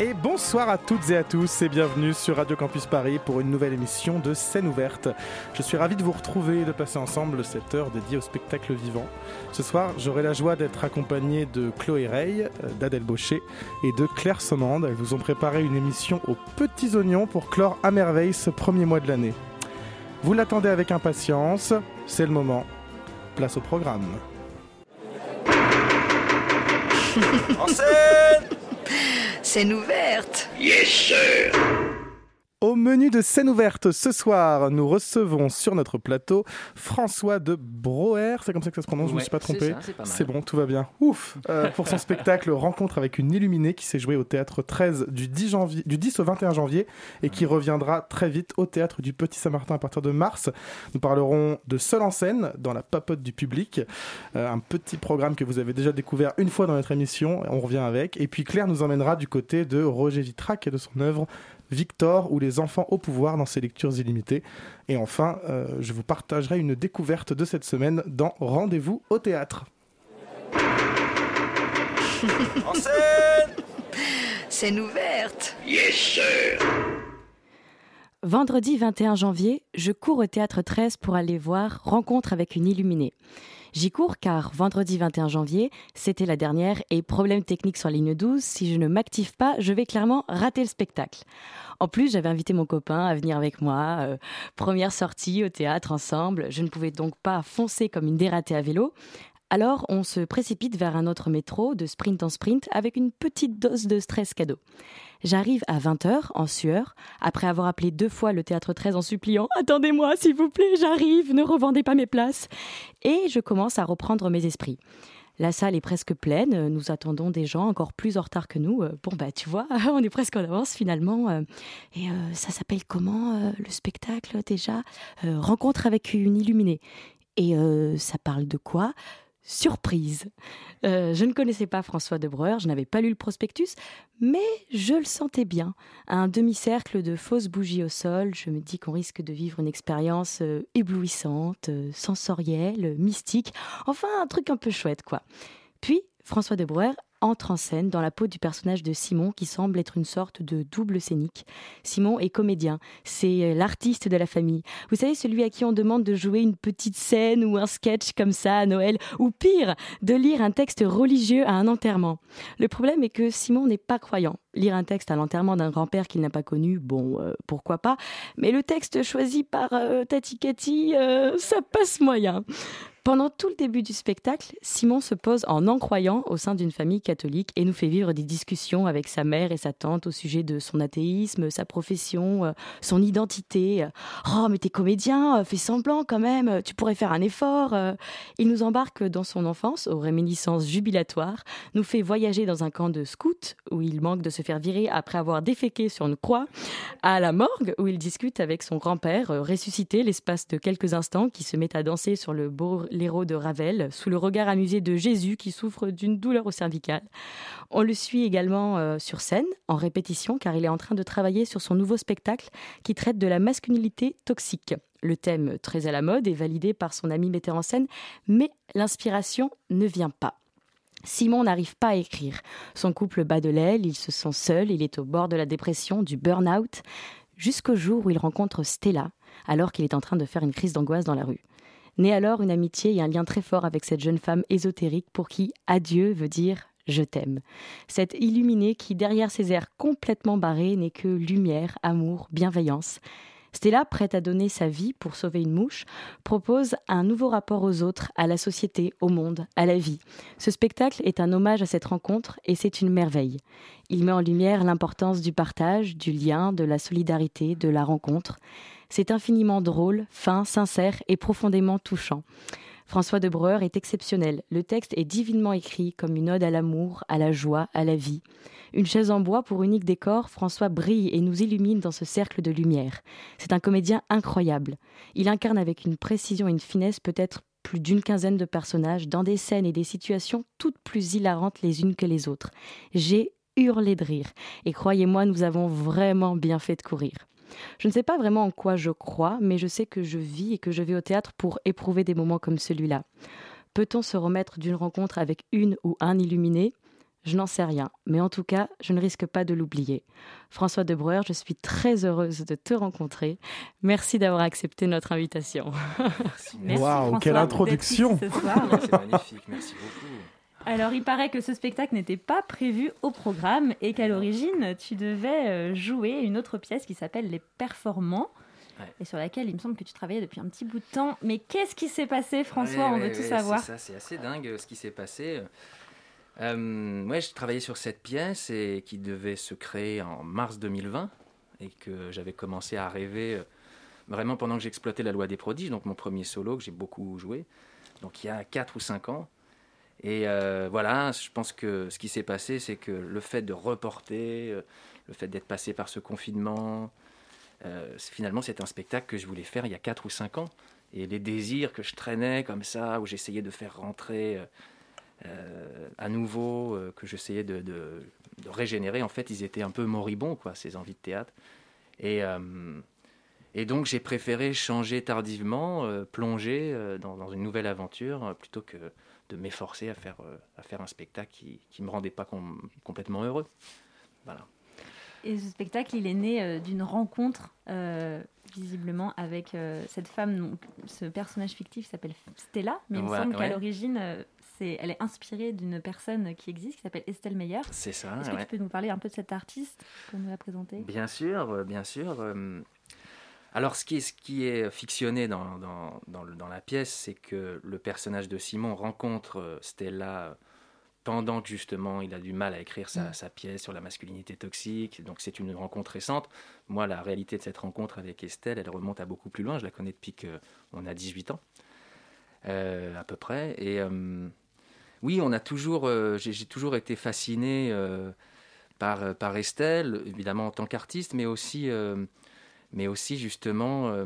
Et bonsoir à toutes et à tous et bienvenue sur Radio Campus Paris pour une nouvelle émission de Scène ouverte. Je suis ravi de vous retrouver et de passer ensemble cette heure dédiée au spectacle vivant. Ce soir, j'aurai la joie d'être accompagné de Chloé Rey, euh, d'Adèle Baucher et de Claire Sommande. Elles vous ont préparé une émission aux petits oignons pour clore à merveille ce premier mois de l'année. Vous l'attendez avec impatience, c'est le moment. Place au programme. En scène Scène ouverte. Yes, sir Au menu de scène ouverte ce soir, nous recevons sur notre plateau François de Broer, c'est comme ça que ça se prononce, je ne me suis pas trompé. C'est bon, tout va bien. Ouf Euh, Pour son spectacle Rencontre avec une illuminée qui s'est joué au théâtre 13 du 10, janvier, du 10 au 21 janvier et qui reviendra très vite au théâtre du Petit Saint-Martin à partir de mars. Nous parlerons de Seul en scène dans la papote du public, euh, un petit programme que vous avez déjà découvert une fois dans notre émission, on revient avec. Et puis Claire nous emmènera du côté de Roger Vitrac et de son œuvre Victor ou les enfants au pouvoir dans ses lectures illimitées. Et enfin, euh, je vous partagerai une découverte de cette semaine dans Rendez-vous au théâtre. En scène Scène ouverte. Yes, sir Vendredi 21 janvier, je cours au théâtre 13 pour aller voir Rencontre avec une illuminée. J'y cours car vendredi 21 janvier, c'était la dernière et problème technique sur ligne 12, si je ne m'active pas, je vais clairement rater le spectacle. En plus, j'avais invité mon copain à venir avec moi. euh, première sortie au théâtre ensemble. Je ne pouvais donc pas foncer comme une dératée à vélo. Alors, on se précipite vers un autre métro de sprint en sprint avec une petite dose de stress cadeau. J'arrive à 20h en sueur, après avoir appelé deux fois le théâtre 13 en suppliant Attendez-moi, s'il vous plaît, j'arrive, ne revendez pas mes places. Et je commence à reprendre mes esprits. La salle est presque pleine, nous attendons des gens encore plus en retard que nous. Euh, Bon, bah, tu vois, on est presque en avance finalement. Euh, Et euh, ça s'appelle comment le spectacle déjà? Rencontre avec une illuminée. Et ça parle de quoi? Surprise. Euh, je ne connaissais pas François de Breuer, je n'avais pas lu le prospectus, mais je le sentais bien. Un demi-cercle de fausses bougies au sol, je me dis qu'on risque de vivre une expérience euh, éblouissante, euh, sensorielle, mystique, enfin un truc un peu chouette quoi. Puis François de Breuer entre en scène dans la peau du personnage de Simon qui semble être une sorte de double scénique. Simon est comédien, c'est euh, l'artiste de la famille. Vous savez, celui à qui on demande de jouer une petite scène ou un sketch comme ça à Noël, ou pire, de lire un texte religieux à un enterrement. Le problème est que Simon n'est pas croyant. Lire un texte à l'enterrement d'un grand-père qu'il n'a pas connu, bon, euh, pourquoi pas, mais le texte choisi par euh, Tati Cathy, euh, ça passe moyen. Pendant tout le début du spectacle, Simon se pose en non-croyant au sein d'une famille catholique et nous fait vivre des discussions avec sa mère et sa tante au sujet de son athéisme, sa profession, son identité. Oh, mais t'es comédien, fais semblant quand même, tu pourrais faire un effort. Il nous embarque dans son enfance aux réminiscences jubilatoires, nous fait voyager dans un camp de scouts où il manque de se faire virer après avoir déféqué sur une croix, à la morgue où il discute avec son grand-père, euh, ressuscité l'espace de quelques instants, qui se met à danser sur le boléro de Ravel, sous le regard amusé de Jésus qui souffre d'une douleur au cervical. On le suit également euh, sur scène, en répétition, car il est en train de travailler sur son nouveau spectacle qui traite de la masculinité toxique. Le thème, très à la mode, est validé par son ami metteur en scène, mais l'inspiration ne vient pas. Simon n'arrive pas à écrire. Son couple bat de l'aile, il se sent seul, il est au bord de la dépression, du burn-out, jusqu'au jour où il rencontre Stella, alors qu'il est en train de faire une crise d'angoisse dans la rue. Naît alors une amitié et un lien très fort avec cette jeune femme ésotérique pour qui adieu veut dire je t'aime. Cette illuminée qui, derrière ses airs complètement barrés, n'est que lumière, amour, bienveillance. Stella, prête à donner sa vie pour sauver une mouche, propose un nouveau rapport aux autres, à la société, au monde, à la vie. Ce spectacle est un hommage à cette rencontre et c'est une merveille. Il met en lumière l'importance du partage, du lien, de la solidarité, de la rencontre. C'est infiniment drôle, fin, sincère et profondément touchant. François de Breuer est exceptionnel. Le texte est divinement écrit comme une ode à l'amour, à la joie, à la vie. Une chaise en bois pour unique décor, François brille et nous illumine dans ce cercle de lumière. C'est un comédien incroyable. Il incarne avec une précision et une finesse peut-être plus d'une quinzaine de personnages dans des scènes et des situations toutes plus hilarantes les unes que les autres. J'ai hurlé de rire. Et croyez-moi, nous avons vraiment bien fait de courir. Je ne sais pas vraiment en quoi je crois, mais je sais que je vis et que je vais au théâtre pour éprouver des moments comme celui-là. Peut-on se remettre d'une rencontre avec une ou un illuminé? Je n'en sais rien, mais en tout cas, je ne risque pas de l'oublier. François de Breuer, je suis très heureuse de te rencontrer. Merci d'avoir accepté notre invitation. Merci. Waouh, quelle introduction C'est magnifique, merci beaucoup. Alors, il paraît que ce spectacle n'était pas prévu au programme et qu'à l'origine, tu devais euh, jouer une autre pièce qui s'appelle Les Performants. Et sur laquelle il me semble que tu travaillais depuis un petit bout de temps. Mais qu'est-ce qui s'est passé, François? On veut tout savoir. C'est ça, c'est assez dingue euh, ce qui s'est passé. Euh, ouais, je travaillais sur cette pièce et qui devait se créer en mars 2020 et que j'avais commencé à rêver euh, vraiment pendant que j'exploitais la loi des prodiges, donc mon premier solo que j'ai beaucoup joué, donc il y a 4 ou 5 ans. Et euh, voilà, je pense que ce qui s'est passé, c'est que le fait de reporter, euh, le fait d'être passé par ce confinement, finalement c'est un spectacle que je voulais faire il y a 4 ou 5 ans. Et les désirs que je traînais comme ça, où j'essayais de faire rentrer euh, à nouveau, euh, que j'essayais de, régénérer, en fait, ils étaient un peu moribonds, quoi, ces envies de théâtre. Et, euh, et donc, j'ai préféré changer tardivement, plonger dans, une nouvelle aventure, plutôt que de m'efforcer à faire, à faire un spectacle qui ne me rendait pas complètement heureux. Voilà. Et ce spectacle, il est né d'une rencontre, visiblement, avec cette femme, donc, ce personnage fictif s'appelle Stella, mais il me semble qu'à l'origine, elle est inspirée d'une personne qui existe, qui s'appelle Estelle Meyer. C'est ça. Est-ce que tu peux nous parler un peu de cet artiste qu'on nous a présenté Bien sûr, euh, bien sûr. Euh, alors, ce qui est, ce qui est fictionné dans, dans, dans, la pièce, c'est que le personnage de Simon rencontre euh, Stella pendant que justement il a du mal à écrire sa, mm. sa pièce sur la masculinité toxique. Donc c'est une rencontre récente. Moi, la réalité de cette rencontre avec Estelle, elle remonte à beaucoup plus loin. Je la connais depuis qu'on a 18 ans, à peu près. Et oui, on a toujours, euh, j'ai toujours été fasciné euh, par, euh, par Estelle, évidemment en tant qu'artiste, mais aussi, mais aussi justement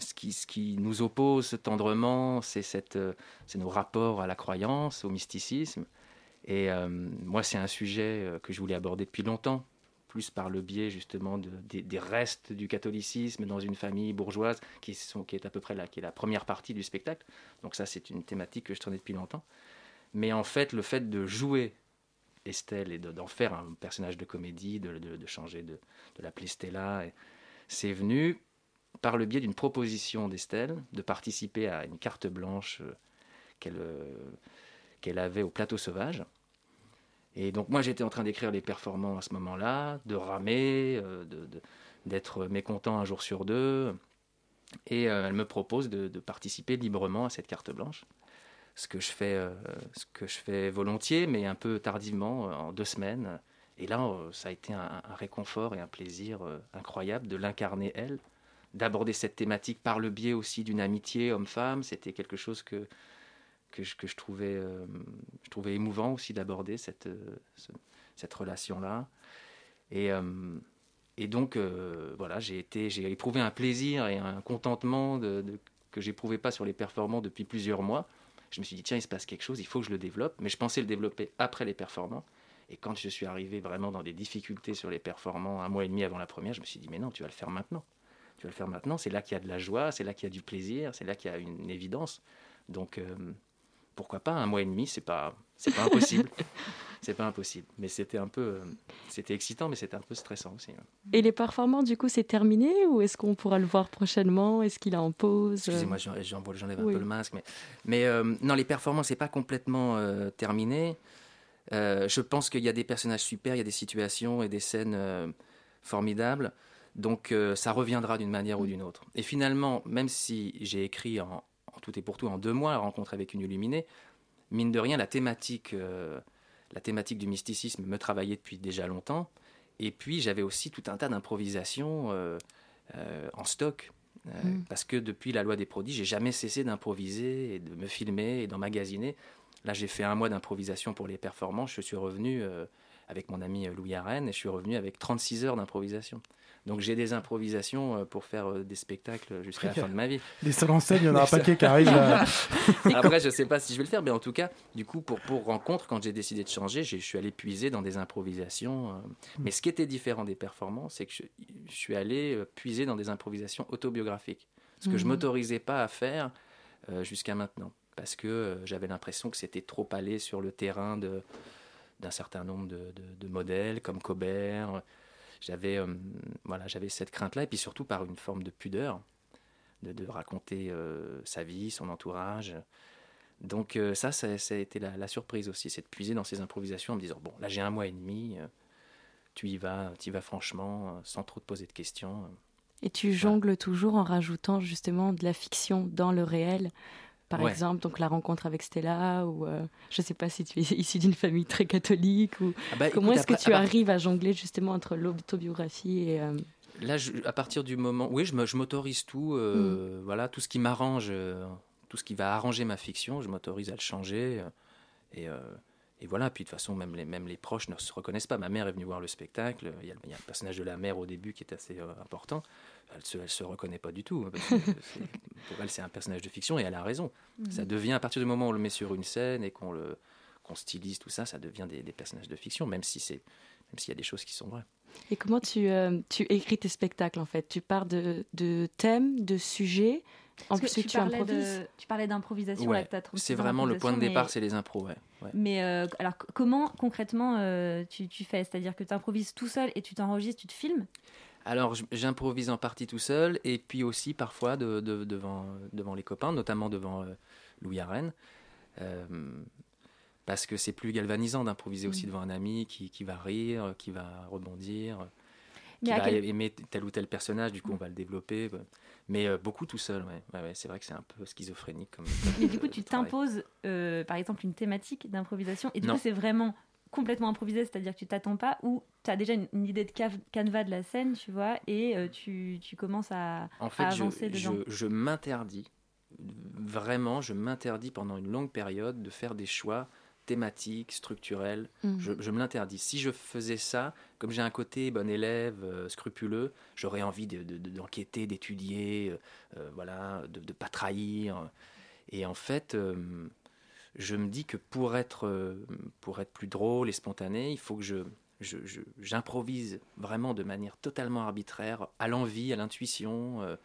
ce qui, ce qui nous oppose tendrement, c'est nos rapports à la croyance, au mysticisme. Et moi, c'est un sujet que je voulais aborder depuis longtemps, plus par le biais justement de, des, restes du catholicisme dans une famille bourgeoise, qui, sont, qui est à peu près là, qui est la première partie du spectacle. Donc ça, c'est une thématique que je traînais depuis longtemps. Mais en fait, le fait de jouer Estelle et d'en faire un personnage de comédie, de, changer, de, de l'appeler Stella, c'est venu par le biais d'une proposition d'Estelle de participer à une carte blanche euh, qu'elle euh, qu'elle avait au plateau sauvage. Et donc moi j'étais en train d'écrire les performances à ce moment-là, de ramer, euh, d'être mécontent un jour sur deux. Et elle me propose de, participer librement à cette carte blanche ce que je fais, ce que je fais volontiers, mais un peu tardivement, en deux semaines. Et là, euh, ça a été un, réconfort et un plaisir incroyable de l'incarner elle, d'aborder cette thématique par le biais aussi d'une amitié homme-femme. C'était quelque chose que, que, je, que je, trouvais, je trouvais émouvant aussi d'aborder cette, cette relation-là. Et, et donc, voilà, j'ai éprouvé un plaisir et un contentement de, de, que j'éprouvais pas sur les performants depuis plusieurs mois je me suis dit, tiens, il se passe quelque chose, il faut que je le développe. Mais je pensais le développer après les performants. Et quand je suis arrivé vraiment dans des difficultés sur les performants un mois et demi avant la première, je me suis dit, mais non, tu vas le faire maintenant. Tu vas le faire maintenant, c'est là qu'il y a de la joie, c'est là qu'il y a du plaisir, c'est là qu'il y a une évidence. Donc, euh, pourquoi pas un mois et demi, c'est pas, c'est pas impossible. c'est pas impossible. Mais c'était un peu, euh, c'était excitant, mais c'était un peu stressant aussi. Et les performances, du coup, c'est terminé ou est-ce qu'on pourra le voir prochainement? Est-ce qu'il est en pause? Excusez-moi, j'enlève un peu le masque, mais, mais euh, non, les performances, c'est pas complètement euh, terminé. Je pense qu'il y a des personnages super, il y a des situations et des scènes formidables. Donc ça reviendra d'une manière ou d'une autre. Et finalement, même si j'ai écrit en, tout et pour tout en deux mois, la rencontre avec une illuminée, mine de rien, la thématique, euh, la thématique du mysticisme me travaillait depuis déjà longtemps. Et puis, j'avais aussi tout un tas d'improvisations euh, euh, en stock. Mm. Parce que depuis la loi des prodiges, j'ai jamais cessé d'improviser et de me filmer et d'emmagasiner. Là, j'ai fait un mois d'improvisation pour les performances. Je suis revenu avec mon ami Louis Arène et je suis revenu avec 36 heures d'improvisation. Donc j'ai des improvisations euh, pour faire euh, des spectacles jusqu'à la fin de ma vie. Les seuls en scène, il y en a un paquet qui arrive. Après, je ne sais pas si je vais le faire, mais en tout cas, du coup, pour, pour rencontre, quand j'ai décidé de changer, je suis allé puiser dans des improvisations. Euh. Mm. Mais ce qui était différent des performances, c'est que je, suis allé puiser dans des improvisations autobiographiques. Ce que je ne mm. m'autorisais pas à faire jusqu'à maintenant. Parce que j'avais l'impression que c'était trop allé sur le terrain d'un certain nombre de, modèles comme Cobert, j'avais euh, voilà, j'avais cette crainte-là, et puis surtout par une forme de pudeur, de, raconter euh, sa vie, son entourage. Donc euh, ça, ça, a été la, surprise aussi, c'est de puiser dans ces improvisations en me disant, bon, là j'ai un mois et demi, tu y vas, tu y vas franchement, sans trop te poser de questions. Et tu jongles toujours en rajoutant justement de la fiction dans le réel par exemple, donc la rencontre avec Stella, ou euh, je ne sais pas si tu es issu d'une famille très catholique, ou ah bah, comment est-ce que tu arrives à jongler justement entre l'autobiographie et... Euh, Là, à partir du moment, oui, je m'autorise tout, euh, mm. voilà, tout ce qui m'arrange, tout ce qui va arranger ma fiction, je m'autorise à le changer, et, et voilà. Puis de toute façon, même les, même les proches ne se reconnaissent pas. Ma mère est venue voir le spectacle, il y a, il y a le personnage de la mère au début qui est assez important elle se, se reconnaît pas du tout. Hein, pour elle, c'est un personnage de fiction et elle a raison. Mhm. Ça devient, à partir du moment où on le met sur une scène et qu'on le qu'on stylise tout ça, ça devient des, personnages de fiction, même si c'est même s'il y a des choses qui sont vraies. Et comment tu, euh, tu écris tes spectacles en fait? Tu pars de, de thèmes, de sujets en plus, tu, tu, parlais tu, parlais d'improvisation. Ouais, c'est vraiment le point de départ, c'est les impros. Ouais. Mais euh, alors, comment concrètement euh, tu, tu, fais? C'est-à-dire que tu improvises tout seul et tu t'enregistres, tu te filmes? Alors j'improvise en partie tout seul et puis aussi parfois devant, devant les copains, notamment devant euh, Louis Arène. Euh, parce que c'est plus galvanisant d'improviser aussi mm. devant un ami qui, qui, va rire, qui va rebondir, qui va aimer tel ou tel personnage, du coup on va le développer. Mais euh, beaucoup tout seul, ouais. ouais, c'est vrai que c'est un peu schizophrénique. Comme, Mais du coup tu t'imposes par exemple une thématique d'improvisation et du coup c'est vraiment complètement improvisé, c'est-à-dire que tu t'attends pas, ou tu as déjà une, idée de canevas de la scène, tu vois, et euh, tu, tu, commences à, en fait, avancer je, dedans. Je, je m'interdis, vraiment, je m'interdis pendant une longue période de faire des choix thématiques, structurels. Je, je, me l'interdis. Si je faisais ça, comme j'ai un côté bon élève, euh, scrupuleux, j'aurais envie d'enquêter, de, de, d'étudier, euh, voilà, de ne pas trahir. Et en fait, je me dis que pour être, euh, pour être plus drôle et spontané, il faut que je, j'improvise vraiment de manière totalement arbitraire, à l'envie, à l'intuition. Euh.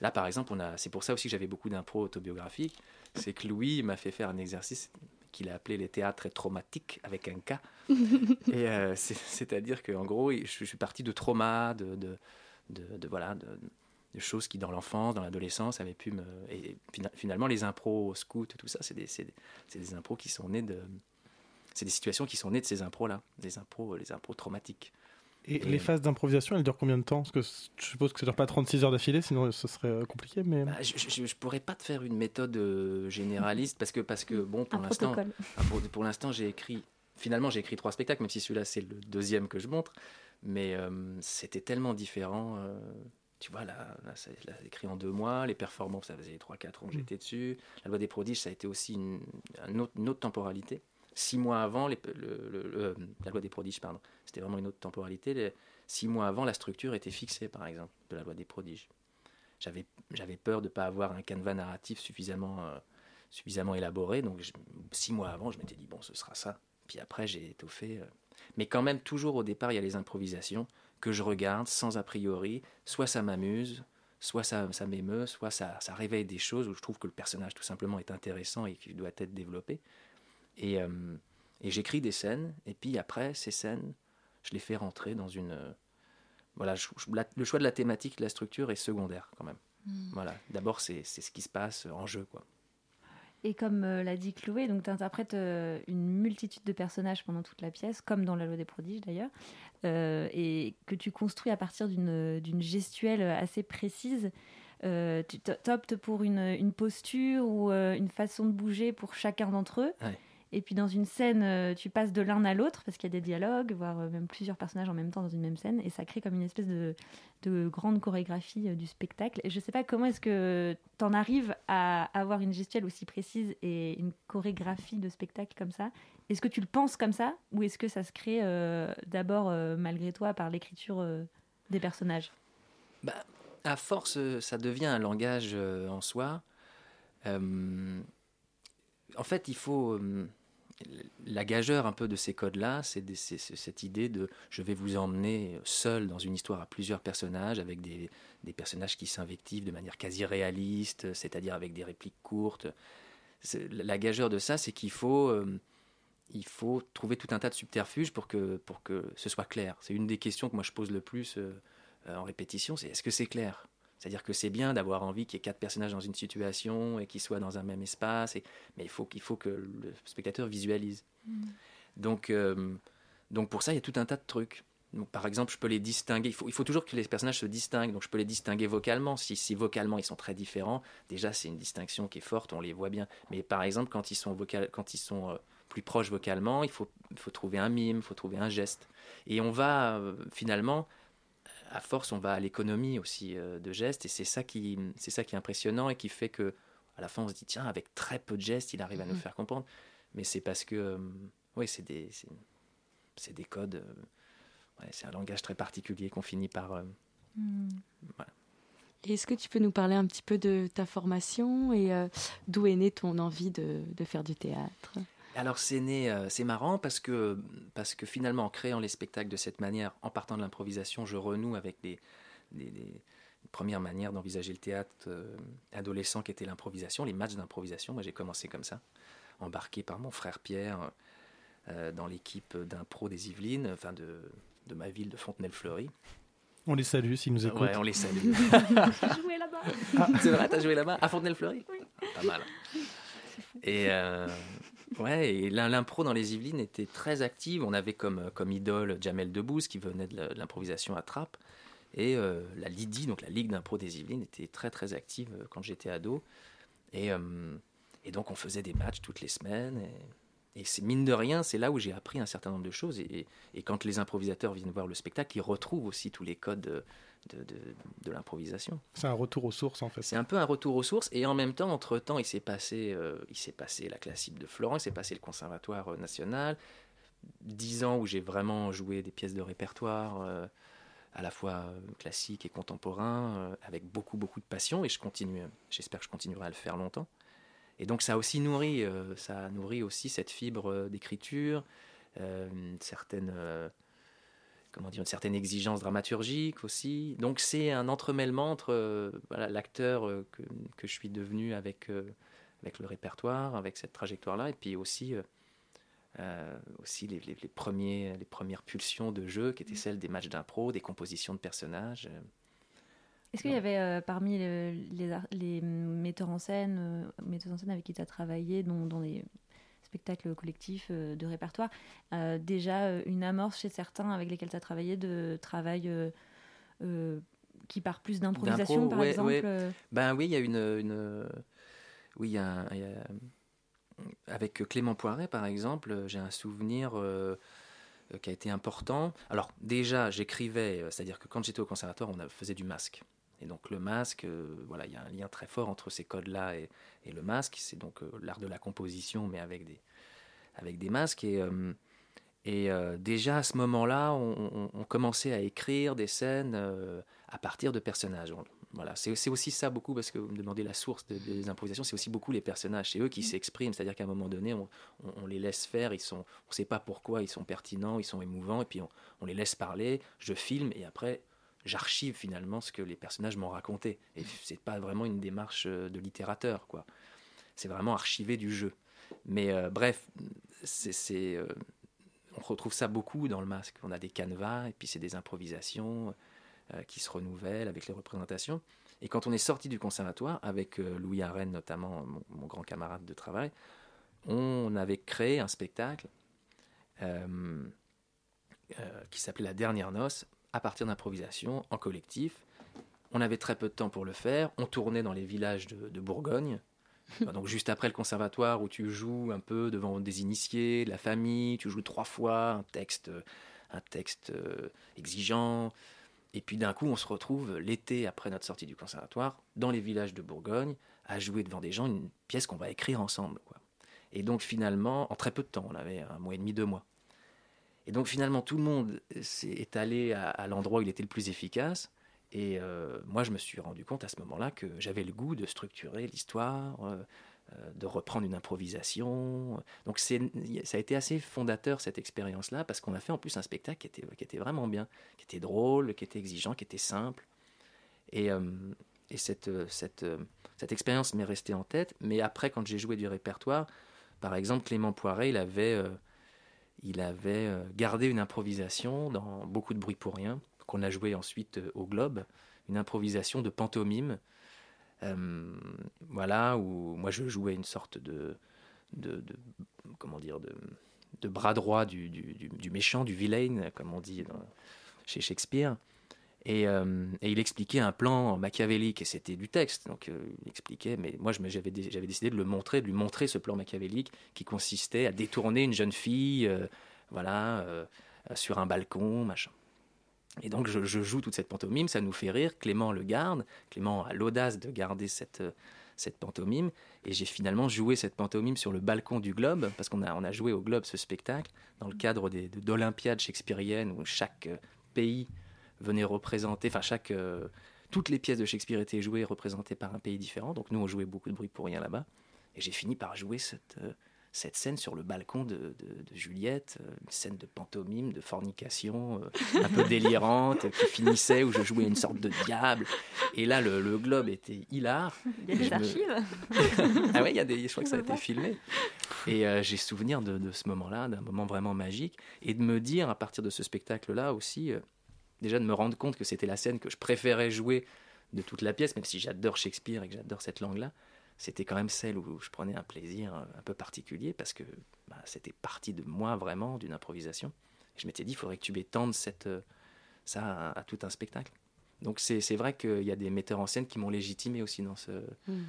Là, par exemple, on a, c'est pour ça aussi que j'avais beaucoup d'impro autobiographiques. C'est que Louis m'a fait faire un exercice qu'il a appelé les théâtres traumatiques avec un K. et euh, c'est, à dire qu'en gros, je, suis parti de traumas, de, de, de voilà, de, de choses qui, dans l'enfance, dans l'adolescence, avaient pu me. Et finalement, les impros au scout, tout ça, c'est des, des, impros qui sont nés de. C'est des situations qui sont nées de ces impros-là, les impros, les impros traumatiques. Et, les phases d'improvisation, elles durent combien de temps? Parce que je suppose que ça ne dure pas 36 heures d'affilée, sinon ce serait euh, compliqué. Mais... Bah, je ne pourrais pas te faire une méthode euh, généraliste parce que, parce que bon, pour l'instant, pour, pour l'instant, j'ai écrit. Finalement, j'ai écrit trois spectacles, même si celui-là, c'est le deuxième que je montre. Mais euh, c'était tellement différent tu vois, là, là, ça, écrit en deux mois. Les performances, ça faisait 3-4 ans que mm. j'étais dessus. La loi des prodiges, ça a été aussi une, autre, temporalité. Six mois avant, les, le, la loi des prodiges, pardon, c'était vraiment une autre temporalité. Les, six mois avant, la structure était fixée, par exemple, de la loi des prodiges. J'avais, j'avais peur de ne pas avoir un canevas narratif suffisamment, euh, suffisamment élaboré. Donc, six mois avant, je m'étais dit, bon, ce sera ça. Puis après, j'ai étoffé. Euh. Mais quand même, toujours au départ, il y a les improvisations que je regarde sans a priori. Soit ça m'amuse, soit ça, ça m'émeut, soit ça, ça, réveille des choses où je trouve que le personnage tout simplement est intéressant et qu'il doit être développé. Et, euh, et j'écris des scènes, et puis après, ces scènes, je les fais rentrer dans une... Euh, voilà, le choix de la thématique, de la structure est secondaire quand même. Hmm. Voilà, d'abord c'est ce qui se passe en jeu, quoi. Et comme euh, l'a dit Chloé, donc tu interprètes euh, une multitude de personnages pendant toute la pièce, comme dans La Loi des prodiges d'ailleurs, euh, et que tu construis à partir d'une gestuelle assez précise. tu optes pour une, une, posture ou une façon de bouger pour chacun d'entre eux. Et puis dans une scène, tu passes de l'un à l'autre parce qu'il y a des dialogues, voire même plusieurs personnages en même temps dans une même scène, et ça crée comme une espèce de, de grande chorégraphie du spectacle. Je sais pas comment est-ce que tu en arrives à avoir une gestuelle aussi précise et une chorégraphie de spectacle comme ça. Est-ce que tu le penses comme ça ou est-ce que ça se crée d'abord malgré toi par l'écriture des personnages? Bah, À force, ça devient un langage en soi. Euh, en fait, il faut. Euh, la gageure un peu de ces codes-là, c'est cette idée de je vais vous emmener seul dans une histoire à plusieurs personnages, avec des, personnages qui s'invectivent de manière quasi réaliste, c'est-à-dire avec des répliques courtes. La gageure de ça, c'est qu'il faut, euh, faut trouver tout un tas de subterfuges pour que, pour que ce soit clair. C'est une des questions que moi je pose le plus en répétition, c'est est-ce que c'est clair? C'est-à-dire que c'est bien d'avoir envie qu'il y ait quatre personnages dans une situation et qu'ils soient dans un même espace, mais il faut, qu'il faut que le spectateur visualise. Mm. Donc, euh, donc pour ça, il y a tout un tas de trucs. Donc, par exemple, je peux les distinguer. Il faut, il faut toujours que les personnages se distinguent. Donc, je peux les distinguer vocalement. Si, si vocalement ils sont très différents, déjà c'est une distinction qui est forte, on les voit bien. Mais par exemple, quand ils sont, vocal, quand ils sont euh, plus proches vocalement, il faut, il faut trouver un mime, il faut trouver un geste. Et on va euh, finalement à force, on va à l'économie aussi euh, de gestes, et c'est ça qui, c'est ça qui est impressionnant et qui fait que, à la fin, on se dit tiens, avec très peu de gestes, il arrive à nous mhm. faire comprendre. Mais c'est parce que, euh, oui, c'est des, c'est, des codes, euh, c'est un langage très particulier qu'on finit par, hmm. Est-ce que tu peux nous parler un petit peu de ta formation et d'où est née ton envie de, de faire du théâtre? Alors c'est né, euh, c'est marrant parce que, parce que finalement en créant les spectacles de cette manière, en partant de l'improvisation, je renoue avec des, premières manières d'envisager le théâtre euh, adolescent qui était l'improvisation, les matchs d'improvisation. Moi j'ai commencé comme ça, embarqué par mon frère Pierre euh, dans l'équipe d'impro des Yvelines, enfin de, de ma ville de Fontenay-le-Fleury. On les salue s'ils nous écoutent. Ouais, on les salue. J'ai joué là-bas. C'est vrai, t'as joué là-bas? À Fontenay-le-Fleury? Oui. Pas mal. Et, Ouais, et l'impro dans les Yvelines était très active. On avait comme, comme idole Jamel Debbouze qui venait de l'improvisation à Trappes. Et euh, la Lydie, donc la Ligue d'impro des Yvelines, était très très active euh, quand j'étais ado. Et, euh, et, donc on faisait des matchs toutes les semaines. Et, et c'est mine de rien, c'est là où j'ai appris un certain nombre de choses. Et, et, quand les improvisateurs viennent voir le spectacle, ils retrouvent aussi tous les codes de, l'improvisation. C'est un retour aux sources en fait. C'est un peu un retour aux sources et en même temps, entre temps, il s'est passé, euh, il s'est passé la classique de Florent, il s'est passé le Conservatoire euh, national, dix ans où j'ai vraiment joué des pièces de répertoire. Euh, à la fois classique et contemporain, avec beaucoup beaucoup de passion, et je continue, j'espère que je continuerai à le faire longtemps. Et donc ça a aussi nourri, ça a nourri aussi cette fibre d'écriture, certaines comment dire, une certaine exigence dramaturgique aussi. Donc c'est un entremêlement entre euh, l'acteur euh, que, que, je suis devenu avec, euh, avec le répertoire, avec cette trajectoire-là, et puis aussi, aussi les, les, premiers, les premières pulsions de jeu qui étaient celles des matchs d'impro, des compositions de personnages. Est-ce qu'il y avait parmi les, les, metteurs en scène, metteurs en scène avec qui tu as travaillé, dont, dont les spectacle collectif euh, de répertoire, euh, déjà euh, une amorce chez certains avec lesquels tu as travaillé de travail qui part plus d'improvisation, par exemple Ben oui, il y a une. une... Oui, il y a, Avec Clément Poiret, par exemple, j'ai un souvenir qui a été important. Alors, déjà, j'écrivais, c'est-à-dire que quand j'étais au conservatoire, on faisait du masque. Et donc le masque, voilà, il y a un lien très fort entre ces codes-là et, le masque, c'est donc euh, l'art de la composition, mais avec des, avec des masques. Et, euh, et euh, déjà à ce moment-là, on, commençait à écrire des scènes à partir de personnages. Voilà, c'est aussi ça beaucoup, parce que vous me demandez la source des improvisations, c'est aussi beaucoup les personnages. C'est eux qui s'expriment, c'est-à-dire qu'à un moment donné, on, on, les laisse faire, ils sont, on ne sait pas pourquoi, ils sont pertinents, ils sont émouvants, et puis on, les laisse parler, je filme, et après, j'archive finalement ce que les personnages m'ont raconté. Et c'est pas vraiment une démarche euh, de littérateur, quoi. C'est vraiment archivé du jeu. Mais euh, bref, c'est, euh, on retrouve ça beaucoup dans le masque. On a des canevas et puis c'est des improvisations qui se renouvellent avec les représentations. Et quand on est sorti du conservatoire, avec Louis Arène notamment, mon, grand camarade de travail, on avait créé un spectacle qui s'appelait La Dernière Noce, à partir d'improvisation, en collectif. On avait très peu de temps pour le faire. On tournait dans les villages de, Bourgogne. Donc juste après le conservatoire où tu joues un peu devant des initiés, de la famille, tu joues trois fois un texte, un texte euh, exigeant. Et puis d'un coup, on se retrouve l'été après notre sortie du conservatoire dans les villages de Bourgogne à jouer devant des gens une pièce qu'on va écrire ensemble. Quoi. Et donc finalement, en très peu de temps, on avait un mois et demi, deux mois. Et donc finalement, tout le monde est allé à, l'endroit où il était le plus efficace. Et euh, moi, je me suis rendu compte à ce moment-là que j'avais le goût de structurer l'histoire, euh, euh, de reprendre une improvisation. Donc ça a été assez fondateur cette expérience-là, parce qu'on a fait en plus un spectacle qui était, vraiment bien, qui était drôle, qui était exigeant, qui était simple. Et, et cette, cette, cette expérience m'est restée en tête. Mais après, quand j'ai joué du répertoire, par exemple, Clément Poiret, il avait il avait euh, gardé une improvisation dans beaucoup de bruit pour rien, qu'on a joué ensuite euh, au Globe, une improvisation de pantomime, euh, voilà, où moi je jouais une sorte de, comment dire, de, bras droit du, du, méchant, du villain, comme on dit chez Shakespeare. Et, et, il expliquait un plan machiavélique, et c'était du texte, donc il expliquait, mais moi j'avais décidé de le montrer, de lui montrer ce plan machiavélique qui consistait à détourner une jeune fille, voilà, euh, sur un balcon, machin. Et donc je, joue toute cette pantomime, ça nous fait rire, Clément le garde, Clément a l'audace de garder cette, pantomime, et j'ai finalement joué cette pantomime sur le balcon du Globe, parce qu'on a, on a joué au Globe ce spectacle, dans le cadre d'Olympiades shakespeariennes, où chaque pays venait représenter, enfin chaque, euh, toutes les pièces de Shakespeare étaient jouées représentées par un pays différent. Donc nous on jouait beaucoup de bruit pour rien là-bas. Et j'ai fini par jouer cette, euh, cette scène sur le balcon de, de, Juliette, euh, une scène de pantomime, de fornication, un peu délirante, qui finissait où je jouais une sorte de diable. Et là le, globe était hilar. Il y a des archives. ah ouais, il y a des, je crois que ça a été filmé. Et j'ai souvenir de, de ce moment-là, d'un moment vraiment magique, et de me dire à partir de ce spectacle-là aussi déjà de me rendre compte que c'était la scène que je préférais jouer de toute la pièce, même si j'adore Shakespeare et que j'adore cette langue-là, c'était quand même celle où je prenais un plaisir un peu particulier parce que bah, c'était parti de moi vraiment, d'une improvisation. je m'étais dit, il faudrait que tu étendes cette, ça à, tout un spectacle. Donc c'est vrai qu'il y a des metteurs en scène qui m'ont légitimé aussi dans, ce, mmh.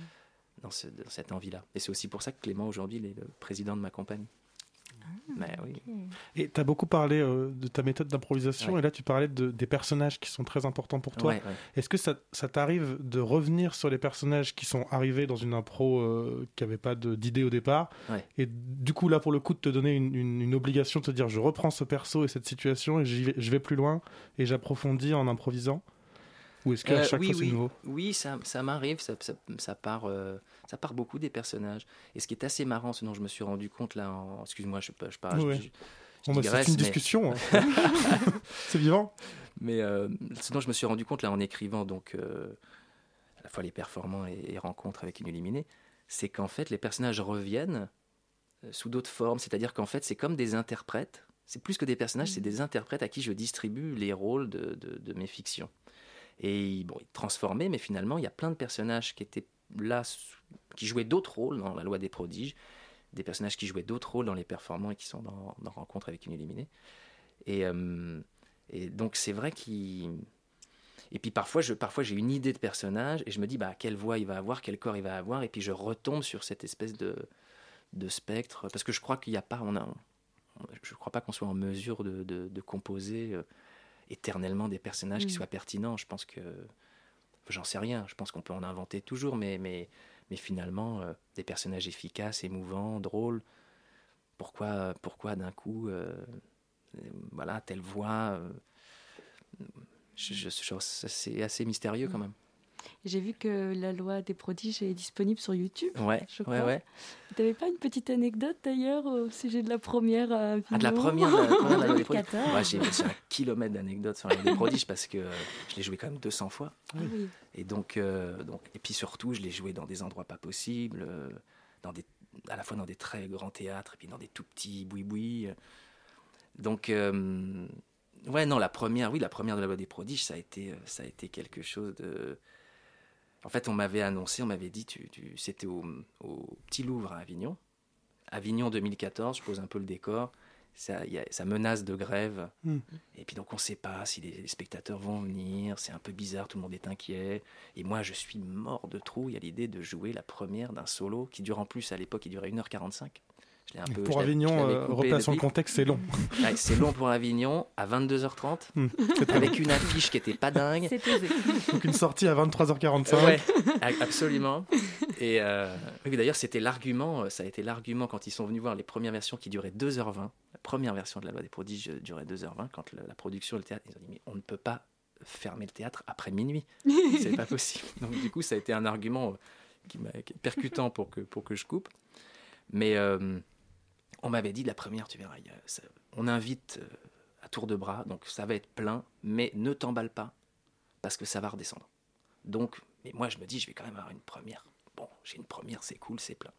dans, ce, dans cette envie-là. Et c'est aussi pour ça que Clément aujourd'hui est le président de ma compagnie. Ah, oui. Et tu as beaucoup parlé euh, de ta méthode d'improvisation, et là tu parlais de, des personnages qui sont très importants pour toi. Est-ce que ça, ça t'arrive de revenir sur les personnages qui sont arrivés dans une impro euh, qui n'avait pas d'idée au départ, et du coup là pour le coup de te donner une, une, obligation de te dire je reprends ce perso et cette situation et vais, je vais plus loin et j'approfondis en improvisant? Ou est-ce qu'à euh, chaque oui, fois c'est nouveau Oui, ça, ça m'arrive, ça, ça, part, euh, ça part beaucoup des personnages. Et ce qui est assez marrant, ce dont je me suis rendu compte là, en... excuse-moi, je, je, parle. Bah, c'est une discussion. Hein. c'est vivant. Mais euh, ce dont je me suis rendu compte là en écrivant donc à la fois les performants et, rencontres avec une illuminée, c'est qu'en fait les personnages reviennent sous d'autres formes. C'est-à-dire qu'en fait c'est comme des interprètes. C'est plus que des personnages, c'est mmh. des interprètes à qui je distribue les rôles de, de, de mes fictions. Et bon, il transformait, mais finalement, il y a plein de personnages qui étaient là, qui jouaient d'autres rôles dans la loi des prodiges, des personnages qui jouaient d'autres rôles dans les performants et qui sont dans, Rencontre avec une illuminée. Et, euh, et donc, c'est vrai qu'il. Et puis parfois, je, parfois j'ai une idée de personnage et je me dis bah, quelle voix il va avoir, quel corps il va avoir, et puis je retombe sur cette espèce de, de spectre, parce que je crois qu'il n'y a pas, on a, je ne crois pas qu'on soit en mesure de, de, de composer euh, éternellement des personnages qui mm. soient pertinents. Je pense que. J'en sais rien. Je pense qu'on peut en inventer toujours, mais, mais, mais finalement, euh, des personnages efficaces, émouvants, drôles. Pourquoi, pourquoi d'un coup, euh, voilà, telle voix je, C'est assez mystérieux quand mm. même. J'ai vu que la loi des prodiges est disponible sur YouTube. Ouais, je crois. ouais, ouais. Tu n'avais pas une petite anecdote d'ailleurs au sujet de la première euh, Ah, de la première, de la, loi des prodiges Moi, j'ai un kilomètre d'anecdotes sur la loi des prodiges parce que je l'ai joué quand même 200 fois. Ah, oui. Et donc, euh, donc, et puis surtout, je l'ai joué dans des endroits pas possibles, euh, dans des, à la fois dans des très grands théâtres et puis dans des tout petits boui-boui. Donc, ouais, non, la première, oui, la première de la loi des prodiges, ça a été, ça a été quelque chose de en fait, on m'avait annoncé, on m'avait dit, tu, c'était au, Petit Louvre à Avignon. Avignon 2014, je pose un peu le décor. ça, ça menace de grève. Hmm. Et puis donc on ne sait pas si les, spectateurs vont venir, c'est un peu bizarre, tout le monde est inquiet. Et moi je suis mort de trouille à l'idée de jouer la première d'un solo qui dure en plus à l'époque, il durait 1h45 pour Avignon, euh, replaçons le contexte, c'est long. c'est long pour Avignon, à 22h30, hmm, avec une affiche qui était pas dingue. Donc une sortie à 23h45. Ouais, absolument. Et euh, d'ailleurs, c'était l'argument, euh, ça a été l'argument quand ils sont venus voir les premières versions qui duraient 2h20. La première version de La Loi des Prodiges durait 2h20. Quand la, production, le théâtre, ils ont dit Mais on ne peut pas fermer le théâtre après minuit. c'est pas possible. Donc du coup, ça a été un argument qui m'a percutant pour que, pour que je coupe. Mais on m'avait dit la première, tu verras, on invite euh, à tour de bras, donc ça va être plein, mais ne t'emballe pas, parce que ça va redescendre. Donc, mais moi je me dis, je vais quand même avoir une première. Bon, j'ai une première, c'est cool, c'est plein.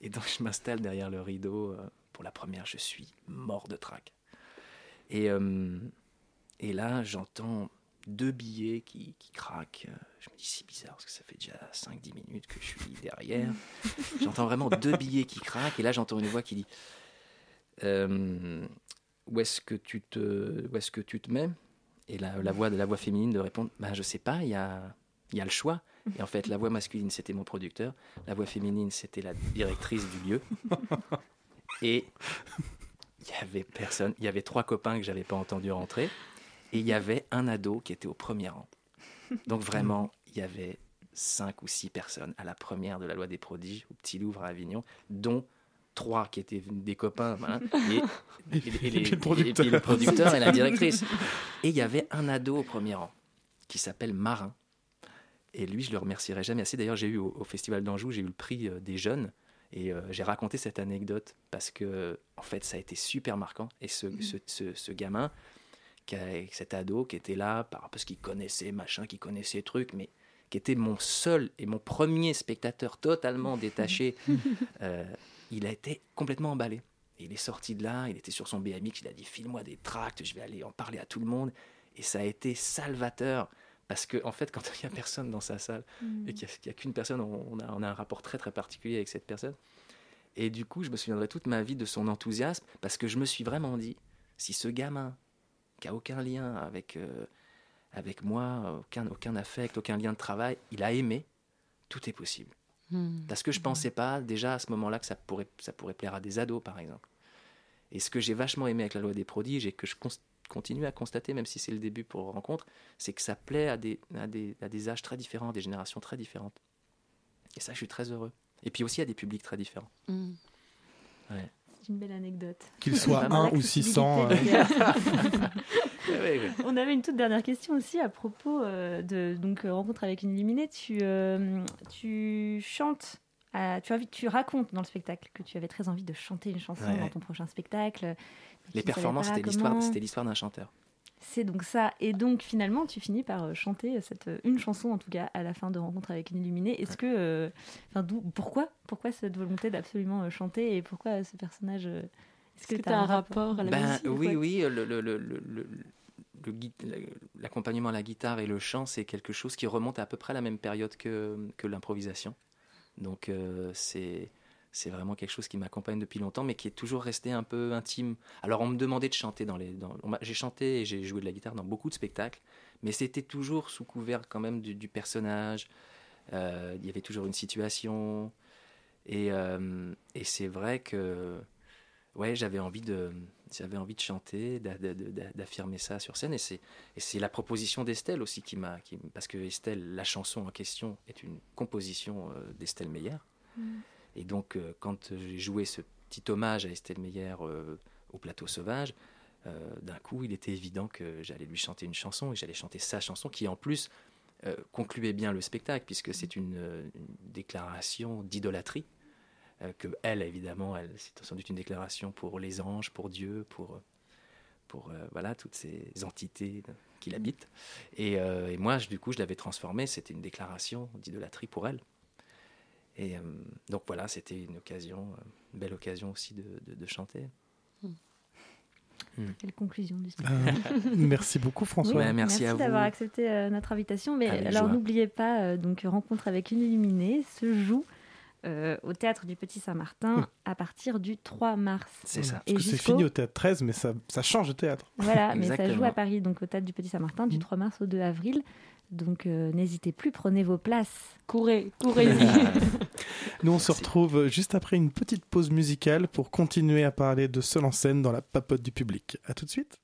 Et donc je m'installe derrière le rideau. Euh, pour la première, je suis mort de trac. Et, euh, et là, j'entends deux billets qui, qui craquent. Je me dis, c'est bizarre parce que ça fait déjà 5-10 minutes que je suis derrière. j'entends vraiment deux billets qui craquent et là j'entends une voix qui dit euh, Où est-ce que, tu te, où est-ce que tu te mets? Et la, la, voix de la voix féminine de répondre bah, Je sais pas, il y a, y a le choix. Et en fait, la voix masculine, c'était mon producteur. La voix féminine, c'était la directrice du lieu. Et il y avait personne. Il y avait trois copains que j'avais pas entendu rentrer et il y avait un ado qui était au premier rang. Donc vraiment, il y avait cinq ou six personnes à la première de la loi des prodiges au Petit Louvre à Avignon, dont trois qui étaient des copains, et, le producteur et la directrice. Et il y avait un ado au premier rang qui s'appelle Marin. Et lui, je le remercierai jamais assez. D'ailleurs, j'ai eu au, Festival d'Anjou, j'ai eu le prix euh, des jeunes. Et euh, j'ai raconté cette anecdote parce que, en fait, ça a été super marquant. Et ce, ce, ce gamin, cet ado qui était là parce qu'il connaissait machin, qu'il connaissait truc, mais qui était mon seul et mon premier spectateur totalement détaché, euh, il a été complètement emballé. il est sorti de là, il était sur son BMX, il a dit file-moi des tracts, je vais aller en parler à tout le monde. Et ça a été salvateur. Parce que, en fait, quand il n'y a personne dans sa salle mm. et qu'il n'y a, qu'une personne, on a, on a un rapport très très particulier avec cette personne. Et du coup, je me souviendrai toute ma vie de son enthousiasme parce que je me suis vraiment dit si ce gamin qui a aucun lien avec, euh, avec moi, aucun, aucun affect, aucun lien de travail, il a aimé, tout est possible. Hmm. Parce que je ne pensais pas déjà à ce moment-là que ça pourrait, ça pourrait plaire à des ados, par exemple. Et ce que j'ai vachement aimé avec la loi des prodiges et que je continue à constater, même si c'est le début pour rencontre, c'est que ça plaît à des, à, des, à des âges très différents, des générations très différentes. Et ça, je suis très heureux. Et puis aussi à des publics très différents. Hmm. Ouais une belle anecdote. Qu'il soit 1 ou 600. Euh. On avait une toute dernière question aussi à propos euh, de donc euh, rencontre avec une illuminée. Tu, tu chantes, tu, as, tu racontes dans le spectacle que tu avais très envie de chanter une chanson dans ton prochain spectacle. Les performances, c'était l'histoire, c'était l'histoire d'un chanteur. C'est donc ça. Et donc finalement, tu finis par euh, chanter cette euh, une chanson en tout cas à la fin de Rencontre avec une illuminée. Est-ce que, euh, enfin, pourquoi, pourquoi cette volonté d'absolument chanter et pourquoi ce personnage Est-ce que tu as un rapport à la ben, Oui, oui. Le, le, le, l'accompagnement à la guitare et le chant, c'est quelque chose qui remonte à, peu près à la même période que, que l'improvisation. Donc c'est c'est vraiment quelque chose qui m'accompagne depuis longtemps, mais qui est toujours resté un peu intime. Alors on me demandait de chanter dans les... j'ai chanté et j'ai joué de la guitare dans beaucoup de spectacles, mais c'était toujours sous couvert quand même du, personnage. Euh, il y avait toujours une situation. Et, euh, et c'est vrai que ouais, j'avais envie de, j'avais envie de chanter, d'affirmer ça sur scène. Et c'est, la proposition d'Estelle aussi qui m'a, parce que Estelle, la chanson en question est une composition euh, d'Estelle Meyer. Mm. Et donc, euh, quand j'ai joué ce petit hommage à Estelle Meyer euh, au plateau sauvage, euh, d'un coup, il était évident que j'allais lui chanter une chanson et j'allais chanter sa chanson qui, en plus, concluait bien le spectacle, puisque c'est une, déclaration d'idolâtrie. que elle, évidemment, c'est sans doute une déclaration pour les anges, pour Dieu, pour, pour voilà, toutes ces entités qui l'habitent. Et, moi, du coup, je l'avais transformée, c'était une déclaration d'idolâtrie pour elle. Et euh, donc voilà, c'était une occasion, euh, une belle occasion aussi de, de, chanter. Hmm. Hmm. Quelle conclusion du spectacle. merci beaucoup François. merci, merci d'avoir accepté euh, notre invitation. Mais alors n'oubliez pas, donc rencontre avec une illuminée se joue au théâtre du Petit Saint-Martin hum. à partir du 3 mars. C'est ça. Parce que c'est fini au théâtre 13, mais ça, ça change de théâtre. Voilà, mais ça joue à Paris, donc au théâtre du Petit Saint-Martin du 3 mars au 2 avril. Donc euh, n'hésitez plus, prenez vos places. Courez, courez. Nous, on se retrouve juste après une petite pause musicale pour continuer à parler de seul en scène dans la papote du public. A tout de suite.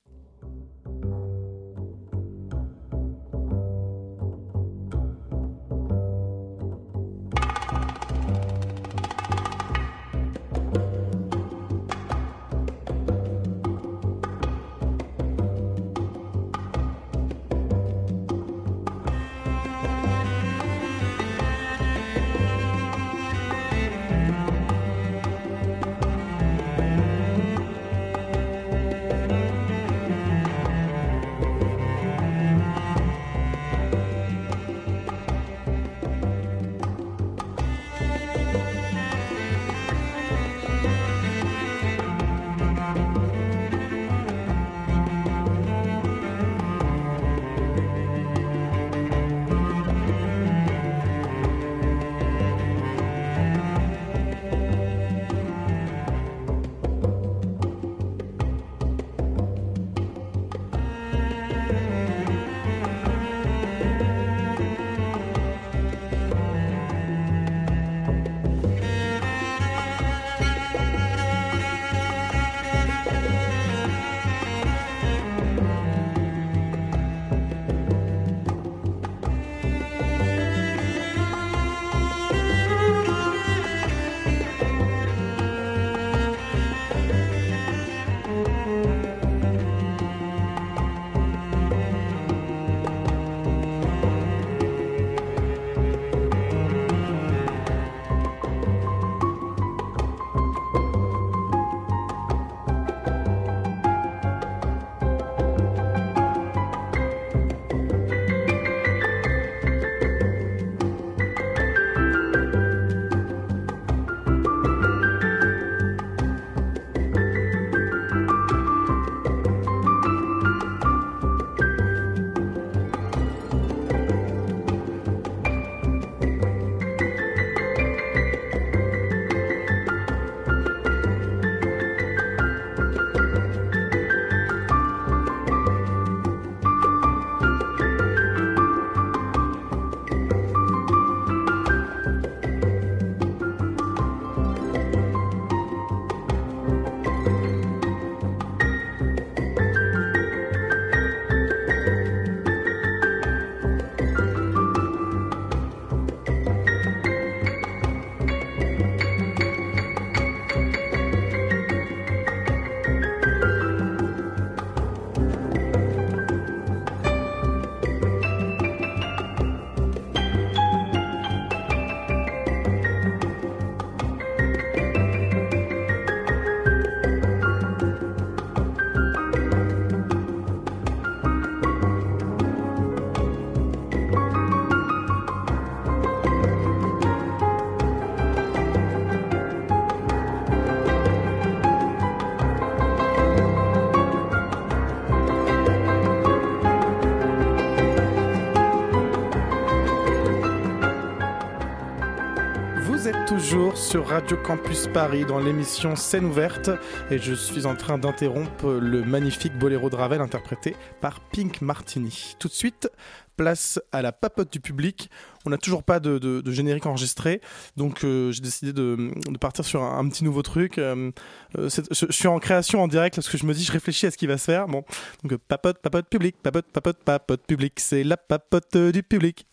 Sur Radio Campus Paris dans l'émission Scène ouverte et je suis en train d'interrompre le magnifique boléro de Ravel interprété par Pink Martini. Tout de suite, place à la papote du public. On n'a toujours pas de, générique enregistré, donc euh, j'ai décidé de, partir sur un, petit nouveau truc. Euh, euh, je, suis en création en direct parce que je me dis, je réfléchis à ce qui va se faire. Bon, donc papote, papote public, papote, papote, papote public, c'est la papote du public.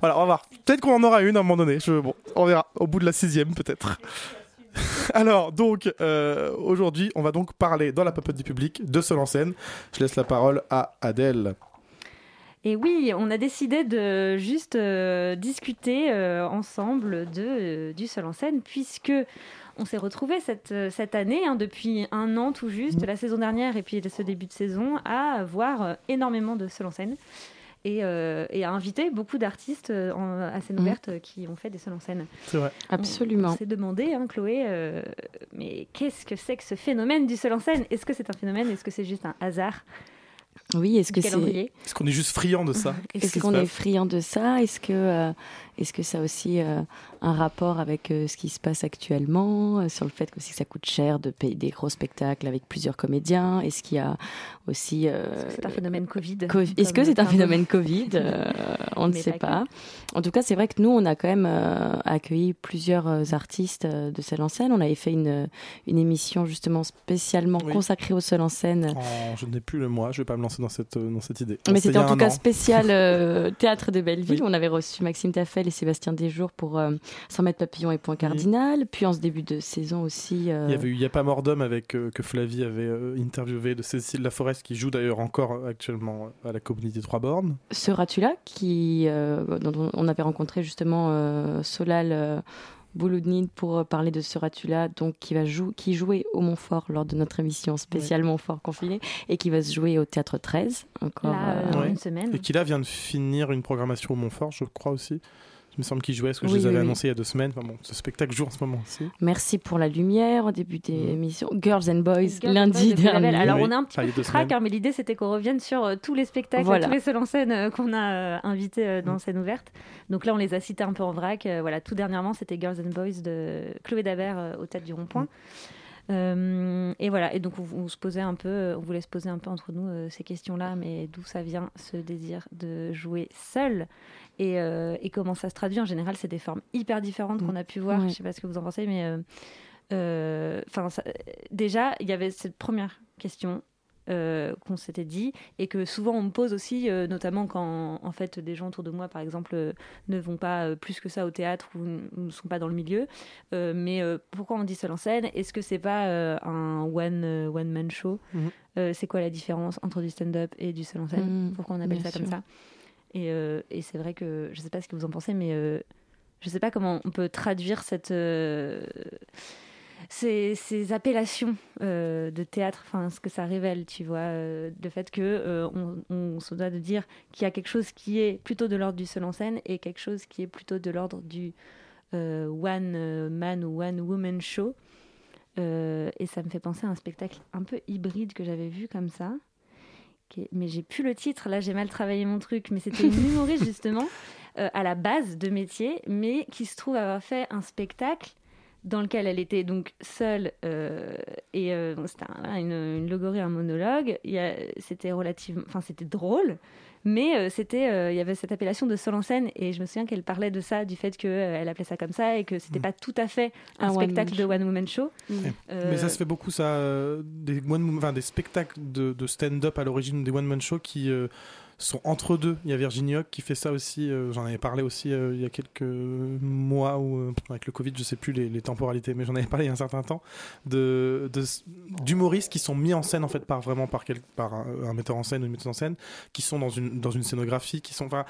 Voilà, on va voir. Peut-être qu'on en aura une à un moment donné. Je, bon, on verra. Au bout de la sixième, peut-être. Alors, donc, euh, aujourd'hui, on va donc parler dans la papote du public de seul en scène. Je laisse la parole à Adèle. Et oui, on a décidé de juste euh, discuter euh, ensemble de, du seul en scène, puisque on s'est retrouvés cette, cette année, hein, depuis un an tout juste, mmh. la saison dernière et puis ce début de saison, à voir énormément de seul en scène. Euh, et, a invité beaucoup d'artistes euh, à scène mhm. ouverte euh, qui ont fait des seuls en scène. C'est vrai. Absolument. On, s'est demandé, hein, Chloé, mais qu'est-ce que c'est que ce phénomène du seul en scène? Est-ce que c'est un phénomène? Est-ce que c'est juste un hasard? Oui, est-ce que c'est Est-ce qu'on est juste friand de ça? Est-ce qu'on est friand de ça? Est-ce que est-ce que ça a aussi un un rapport avec ce qui se passe actuellement, sur le fait que si ça coûte cher de payer des gros spectacles avec plusieurs comédiens? Est-ce qu'il y a aussi. c'est un phénomène Covid? Est-ce que c'est un phénomène Covid? On ne sait pas. En tout cas, c'est vrai que nous, on a quand même accueilli plusieurs artistes de seul en scène. On avait fait une, une émission justement spécialement consacrée au seul en scène. Oh, je n'ai plus le mois, je ne vais pas me lancer dans cette, dans cette idée. Mais c'était en tout cas spécial euh, Théâtre de Belleville. On avait reçu Maxime Taffel et Sébastien Desjours pour euh, 100 mètres papillon et point cardinal. Puis en ce début de saison aussi. Euh, il y avait eu Il n'y a pas mort d'homme avec euh, que Flavie avait interviewé de Cécile Laforest qui joue d'ailleurs encore actuellement à la Communauté Trois Bornes. Seras-tu là qui, dont on avait rencontré justement Solal Bouloudnid pour euh, parler de ce Ratula, donc qui va jouer, qui jouait au Montfort lors de notre émission spéciale Montfort confiné et qui va se jouer au Théâtre 13 encore euh, une semaine. Et qui là vient de finir une programmation au Montfort, je crois aussi. Il me semble qu'ils jouaient, parce que je les avais annoncés il y a deux semaines. Enfin bon, ce spectacle joue en ce moment aussi. Merci pour la lumière au début des mm. émissions. Girls and Boys, lundi dernier. Alors on a un petit peu de track, hein, mais l'idée c'était qu'on revienne sur euh, tous les spectacles, tous les seuls en scène euh, qu'on a euh, invités dans mm. scène ouverte. Donc là on les a cités un peu en vrac. voilà, tout dernièrement c'était Girls and Boys de Chloé Dabert au Tête du Rond-Point. Mm. Et voilà, et donc on, se posait un peu, on voulait se poser un peu entre nous ces questions-là, mais d'où ça vient ce désir de jouer seul? Euh, et, comment ça se traduit? En général, c'est des formes hyper différentes qu'on a pu voir. Je ne sais pas ce que vous en pensez, mais euh, euh, enfin, déjà, il y avait cette première question. Qu'on s'était dit et que souvent on me pose aussi, notamment quand en fait des gens autour de moi, par exemple, ne vont pas plus que ça au théâtre ou ne sont pas dans le milieu. mais pourquoi on dit seul en scène? Est-ce que c'est pas un one one man show? Mhm. C'est quoi la différence entre du stand-up et du seul en scène? Mhm. Pourquoi on appelle ça comme ça? Euh, et, c'est vrai que je ne sais pas ce que vous en pensez, mais euh, je ne sais pas comment on peut traduire cette, euh, ces, ces, appellations de théâtre, enfin ce que ça révèle, tu vois, le fait que on, se doit de dire qu'il y a quelque chose qui est plutôt de l'ordre du seul en scène et quelque chose qui est plutôt de l'ordre du one man ou one woman show. et ça me fait penser à un spectacle un peu hybride que j'avais vu comme ça mais j'ai plus le titre, là j'ai mal travaillé mon truc, mais c'était une humoriste justement euh, à la base de métier, mais qui se trouve avoir fait un spectacle dans lequel elle était donc seule euh, et euh, c'était une, une logorie, un monologue. C'était relativement, enfin c'était drôle, mais euh, c'était, euh, il y avait cette appellation de seul en scène, et je me souviens qu'elle parlait de ça, du fait qu'elle euh, appelait ça comme ça, et que c'était mm. pas tout à fait un, spectacle de one woman show. Mm. Mais ça se fait beaucoup, ça, des, one, des spectacles de, de stand-up à l'origine des one man show qui sont entre deux. Il y a Virginie Hoc qui fait ça aussi. Euh, j'en avais parlé aussi euh, il y a quelques mois ou euh, avec le Covid, je sais plus les, temporalités, mais j'en avais parlé il y a un certain temps de d'humoristes qui sont mis en scène en fait par vraiment par quel, par un, metteur en scène ou une metteuse en scène qui sont dans une dans une scénographie, qui sont enfin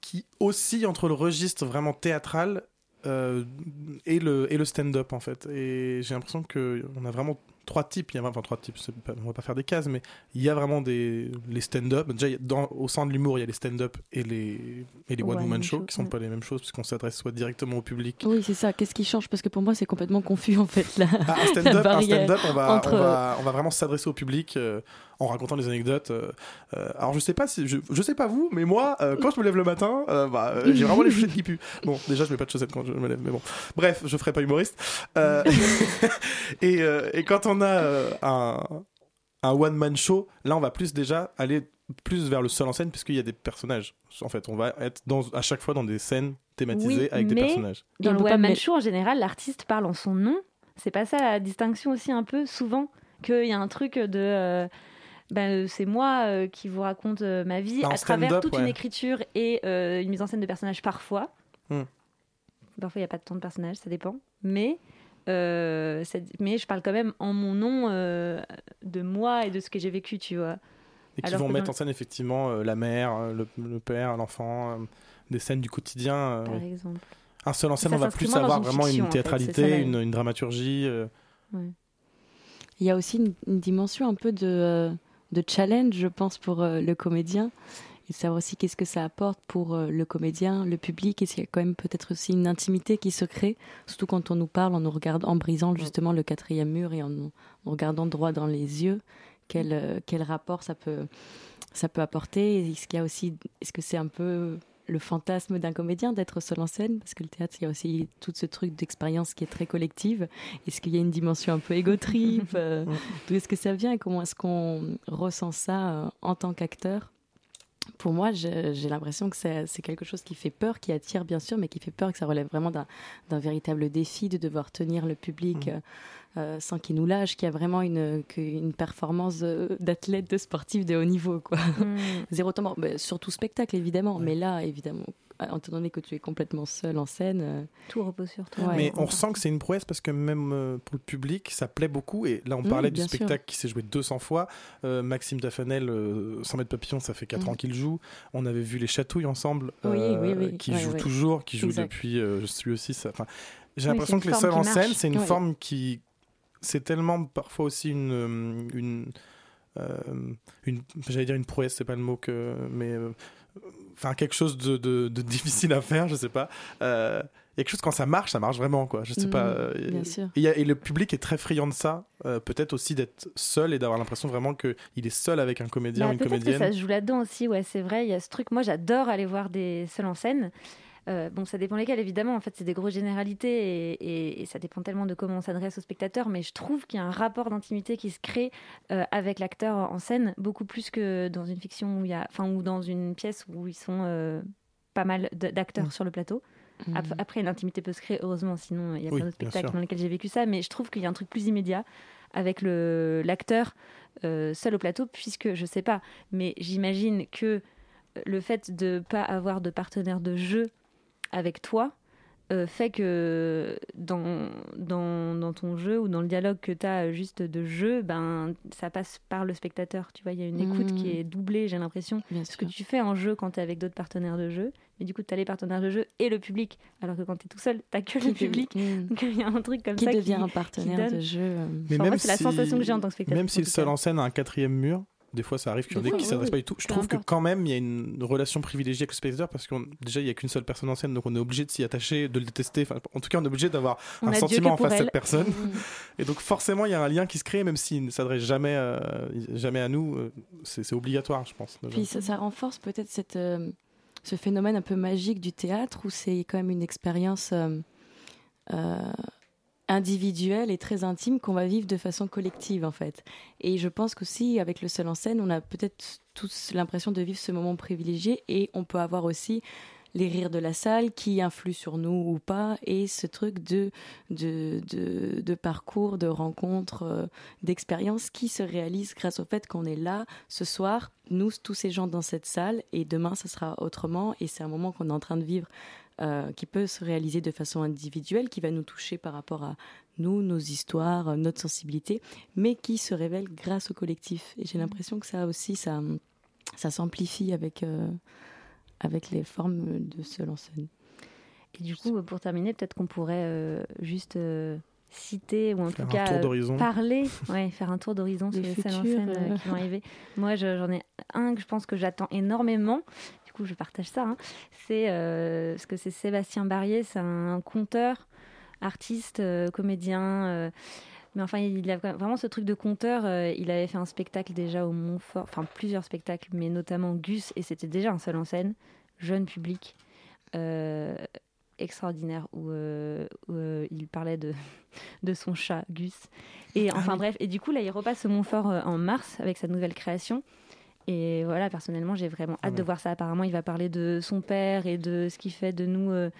qui oscillent entre le registre vraiment théâtral et le, et le stand-up en fait. Et j'ai l'impression qu'on a vraiment trois types. Il y a, enfin, trois types, on va pas faire des cases, mais il y a vraiment des, les stand-up. Déjà, dans, au sein de l'humour, il y a les stand-up et les, et les one-woman shows, qui sont pas les mêmes choses, puisqu'on s'adresse soit directement au public. Oui, c'est ça. Qu'est-ce qui change? Parce que pour moi, c'est complètement confus, en fait. Là, ah, un stand-up, stand on, va, on, va, on va vraiment s'adresser au public. Euh, en racontant des anecdotes. Euh, euh, alors je sais pas si je, sais pas vous, mais moi quand je me lève le matin, bah, j'ai vraiment les chaussettes qui puent. Bon, déjà je mets pas de chaussettes quand je me lève, mais bon. Bref, je ferai pas humoriste. et, et quand on a un un one man show, là on va plus déjà aller plus vers le seul en scène puisqu'il y a des personnages. En fait, on va être dans, à chaque fois dans des scènes thématisées avec des personnages. Dans le one man show, en général, l'artiste parle en son nom. C'est pas ça la distinction aussi un peu souvent qu'il y a un truc de ben, c'est moi euh, qui vous raconte euh, ma vie à travers toute une écriture et une mise en scène de personnages parfois. Hmm. Parfois, il n'y a pas de temps de personnage, ça dépend. Mais, mais je parle quand même en mon nom de moi et de ce que j'ai vécu, tu vois. Et qui vont mettre en scène effectivement la mère, le, père, l'enfant, des scènes du quotidien. Par exemple. Un seul en scène, on va plus avoir vraiment une théâtralité, une, une, dramaturgie. Il y a aussi une, une, dimension un peu de de challenge, je pense, pour euh, le comédien. Et savoir aussi qu'est-ce que ça apporte pour euh, le comédien, le public. Est-ce qu'il y a quand même peut-être aussi une intimité qui se crée, surtout quand on nous parle, en nous regardant, en brisant justement le quatrième mur et en nous regardant droit dans les yeux. Quel, euh, quel rapport ça peut, ça peut apporter? Est-ce qu'il y a aussi, est-ce que c'est un peu le fantasme d'un comédien d'être seul en scène Parce que le théâtre, il y a aussi tout ce truc d'expérience qui est très collective. Est-ce qu'il y a une dimension un peu égotripe euh, D'où est-ce que ça vient et comment est-ce qu'on ressent ça euh, en tant qu'acteur? Pour moi, j'ai l'impression que c'est quelque chose qui fait peur, qui attire bien sûr, mais qui fait peur, que ça relève vraiment d'un véritable défi de devoir tenir le public. Mmh. Euh, sans qu'il nous lâche, qu'il y a vraiment une, une performance d'athlète, de sportif de haut niveau. Quoi. Mm. Zéro temps bah, surtout spectacle, évidemment. Mais là, évidemment, étant donné que tu es complètement seul en scène. Euh, Tout repose sur toi. mais on ressent que c'est une prouesse parce que même euh, pour le public, ça plaît beaucoup. Et là, on parlait du spectacle qui s'est joué 200 fois. Maxime Dafanel, 100 mètres papillon, ça fait 4 mm. ans qu'il joue. On avait vu les chatouilles ensemble, qui jouent toujours, qui jouent depuis. je suis aussi. J'ai l'impression que les seuls en scène, c'est une forme qui, c'est tellement parfois aussi une, euh, une, euh, une j'allais dire une prouesse, c'est pas le mot que, mais euh, enfin quelque chose de, de, difficile à faire, je sais pas. Euh, il y a quelque chose quand ça marche, ça marche vraiment quoi. Je sais pas. Mm, bien sûr. Et, et, le public est très friand de ça. peut-être aussi d'être seul et d'avoir l'impression vraiment qu'il est seul avec un comédien bah, ou une comédienne. Que ça se joue là-dedans aussi, ouais, c'est vrai. Il y a ce truc. Moi, j'adore aller voir des seuls en scène. Euh, bon, ça dépend lesquels, évidemment. En fait, c'est des grosses généralités et, ça dépend tellement de comment on s'adresse au spectateur. Mais je trouve qu'il y a un rapport d'intimité qui se crée euh, avec l'acteur en scène, beaucoup plus que dans une fiction où il y a, enfin, ou dans une pièce où ils sont euh, pas mal d'acteurs mm. sur le plateau. Mm. Après, l'intimité peut se créer, heureusement, sinon il y a plein d'autres spectacles dans lesquels j'ai vécu ça. Mais je trouve qu'il y a un truc plus immédiat avec l'acteur seul au plateau, puisque je sais pas, mais j'imagine que le fait de ne pas avoir de partenaire de jeu avec toi euh, fait que dans, dans, dans, ton jeu ou dans le dialogue que tu as juste de jeu, ben, ça passe par le spectateur. Tu vois, il y a une écoute qui mmh. est doublée, j'ai l'impression. Ce que tu fais en jeu quand tu es avec d'autres partenaires de jeu. Mais du coup, tu as les partenaires de jeu et le public. Alors que quand tu es tout seul, tu que le public. Mmh. Donc il y a un truc comme qui ça. Devient qui devient un partenaire de jeu. Euh. Mais même c'est la sensation que j'ai en tant que spectateur. Même si le seul en scène a un quatrième mur, des fois, ça arrive qu'il y en ait qui ne s'adressent pas du tout. Je trouve que quand même, il y a une relation privilégiée avec le spectateur parce que déjà, il n'y a qu'une seule personne en scène, donc on est obligé de s'y attacher, de le détester. Enfin, en tout cas, on est obligé d'avoir un sentiment en face de cette personne. Mm. Et donc, forcément, il y a un lien qui se crée, même s'il ne s'adresse jamais, euh, jamais à nous. Euh, c'est obligatoire, je pense. Puis ça, renforce peut-être cette, euh, ce phénomène un peu magique du théâtre où c'est quand même une expérience individuel et très intime qu'on va vivre de façon collective en fait. Et je pense qu'aussi avec le seul en scène, on a peut-être tous l'impression de vivre ce moment privilégié et on peut avoir aussi les rires de la salle qui influent sur nous ou pas et ce truc de, de, de, parcours, de rencontres, euh, d'expériences qui se réalisent grâce au fait qu'on est là ce soir, nous, tous ces gens dans cette salle et demain, ce sera autrement et c'est un moment qu'on est en train de vivre euh, qui peut se réaliser de façon individuelle, qui va nous toucher par rapport à nous, nos histoires, notre sensibilité, mais qui se révèle grâce au collectif. Et j'ai mmh. l'impression que ça aussi, ça, ça s'amplifie avec, euh, avec les formes de seul en scène. Et du coup, pour terminer, peut-être qu'on pourrait euh, juste citer ou en tout cas parler, ouais, faire un tour d'horizon sur les scènes en scène qui vont arriver. Moi, j'en ai un que je pense que j'attends énormément je partage ça. Hein. C'est euh, ce que c'est Sébastien Barrier, c'est un conteur, artiste, euh, comédien. Euh, mais enfin, il a vraiment ce truc de conteur. il avait fait un spectacle déjà au Montfort, enfin plusieurs spectacles, mais notamment Gus, et c'était déjà un seul en scène, jeune public, extraordinaire, où, il parlait de, de son chat, Gus. Et ah enfin bref, et du coup, là, il repasse au Montfort en mars avec sa nouvelle création. Et voilà, personnellement, j'ai vraiment hâte de voir ça. Apparemment, il va parler de son père et de ce qui fait de nous euh,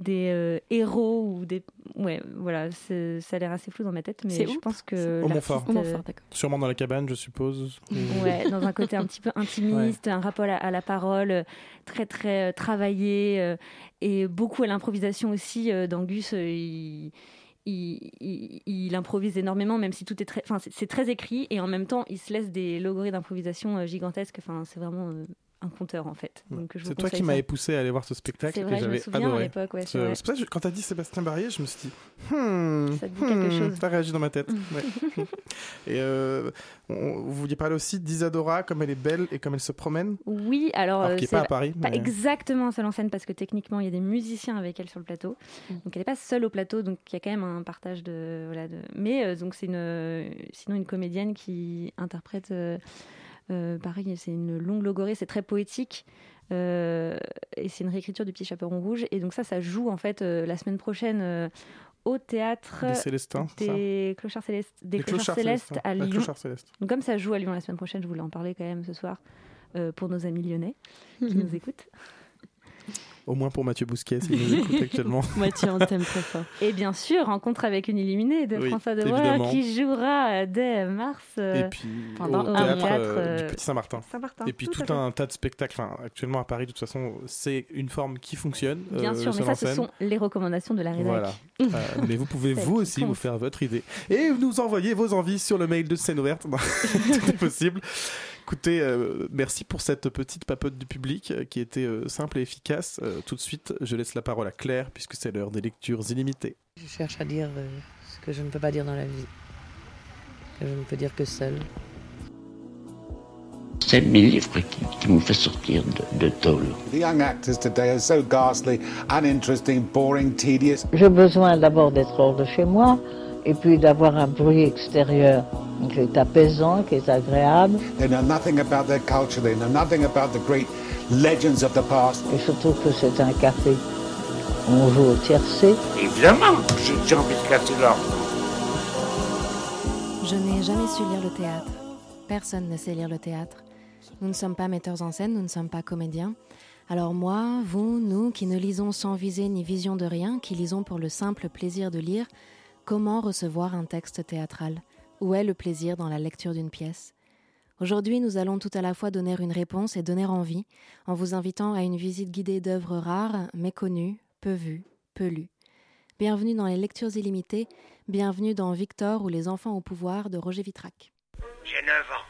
des euh, héros ou des. Ouais, voilà, ça a l'air assez flou dans ma tête, mais je pense que. Au Montfort. Euh, Sûrement dans la cabane, je suppose. Ouais, dans un côté un petit peu intimiste, un rapport à, la parole très, très travaillé et beaucoup à l'improvisation aussi. D'Angus, il il, improvise énormément, même si tout est très, enfin, c'est très écrit et en même temps, il se laisse des logorées d'improvisation euh, gigantesques. Enfin, c'est vraiment euh, un conteur en fait. C'est toi qui m'avais poussé à aller voir ce spectacle c'est vrai, et j'avais adoré. À l'époque, ouais, c'est pour ça que quand t'as dit Sébastien Barrier, je me suis dit hmm, ça te dit quelque hmm, chose. Ça réagi dans ma tête. et euh, vous vouliez parler aussi d'Isadora, comme elle est belle et comme elle se promène. Oui, alors, alors qui est pas à Paris. Pas exactement seule en scène parce que techniquement il y a des musiciens avec elle sur le plateau, donc elle n'est pas seule au plateau, donc il y a quand même un partage de voilà de. Mais euh, donc c'est une sinon une comédienne qui interprète. Euh, euh, pareil, c'est une longue logorée, c'est très poétique. et c'est une réécriture du Petit Chaperon Rouge. Et donc ça, ça joue en fait la semaine prochaine au théâtre des Célestins, des Clochards Célestes, des, Clochards, Célestes à Lyon. Donc, comme ça joue à Lyon la semaine prochaine, je voulais en parler quand même ce soir pour nos amis lyonnais qui nous écoutent. Au moins pour Mathieu Bousquet, s'il nous écoute actuellement. Mathieu, on t'aime très fort. Et bien sûr, Rencontre avec une illuminée de François Debreuil qui jouera dès mars euh, Et puis, pendant au théâtre, euh, du Petit Saint-Martin. Et puis tout, un tas de spectacles. Enfin, actuellement à Paris, de toute façon, c'est une forme qui fonctionne. Bien euh, sûr, mais ça, ce sont les recommandations de la rédaction. Voilà. mais vous pouvez vous aussi vous faire votre idée. Et nous envoyer vos envies sur le mail de scène ouverte. tout est possible. Écoutez, euh, merci pour cette petite papote du public euh, qui était euh, simple et efficace. tout de suite, je laisse la parole à Claire puisque c'est l'heure des lectures illimitées. Je cherche à dire ce que je ne peux pas dire dans la vie, que je ne peux dire que seul. C'est mes livres qui, qui m'ont fait sortir de, de tôle. The young actors today are so ghastly, uninteresting, boring, tedious. J'ai besoin d'abord d'être hors de chez moi et puis d'avoir un bruit extérieur qui est apaisant, qui est agréable. They know nothing about their culture, they know nothing about the great legends of the past. Et surtout que c'est un café. On joue au tiercé. Évidemment, j'ai envie de casser l'ordre. Je n'ai jamais su lire le théâtre. Personne ne sait lire le théâtre. Nous ne sommes pas metteurs en scène, nous ne sommes pas comédiens. Alors moi, vous, nous, qui ne lisons sans visée ni vision de rien, qui lisons pour le simple plaisir de lire, comment recevoir un texte théâtral? Où est le plaisir dans la lecture d'une pièce? Aujourd'hui, nous allons tout à la fois donner une réponse et donner envie, en vous invitant à une visite guidée d'œuvres rares, méconnues, peu vues, peu lues. Bienvenue dans les lectures illimitées, bienvenue dans Victor ou les enfants au pouvoir de Roger Vitrac. J'ai 9 ans.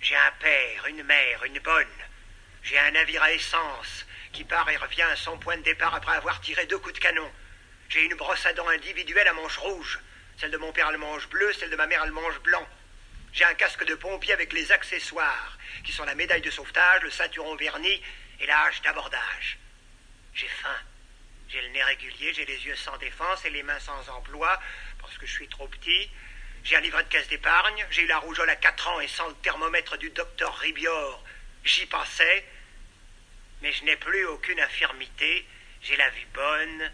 J'ai un père, une mère, une bonne. J'ai un navire à essence qui part et revient à son point de départ après avoir tiré deux coups de canon. J'ai une brosse à dents individuelle à manche rouge. Celle de mon père le manche bleu, celle de ma mère le manche blanc. J'ai un casque de pompier avec les accessoires, qui sont la médaille de sauvetage, le ceinturon verni et la hache d'abordage. J'ai faim. J'ai le nez régulier, j'ai les yeux sans défense et les mains sans emploi, parce que je suis trop petit. J'ai un livret de caisse d'épargne, j'ai eu la rougeole à 4 ans et sans le thermomètre du docteur Ribior, j'y pensais. Mais je n'ai plus aucune infirmité, j'ai la vue bonne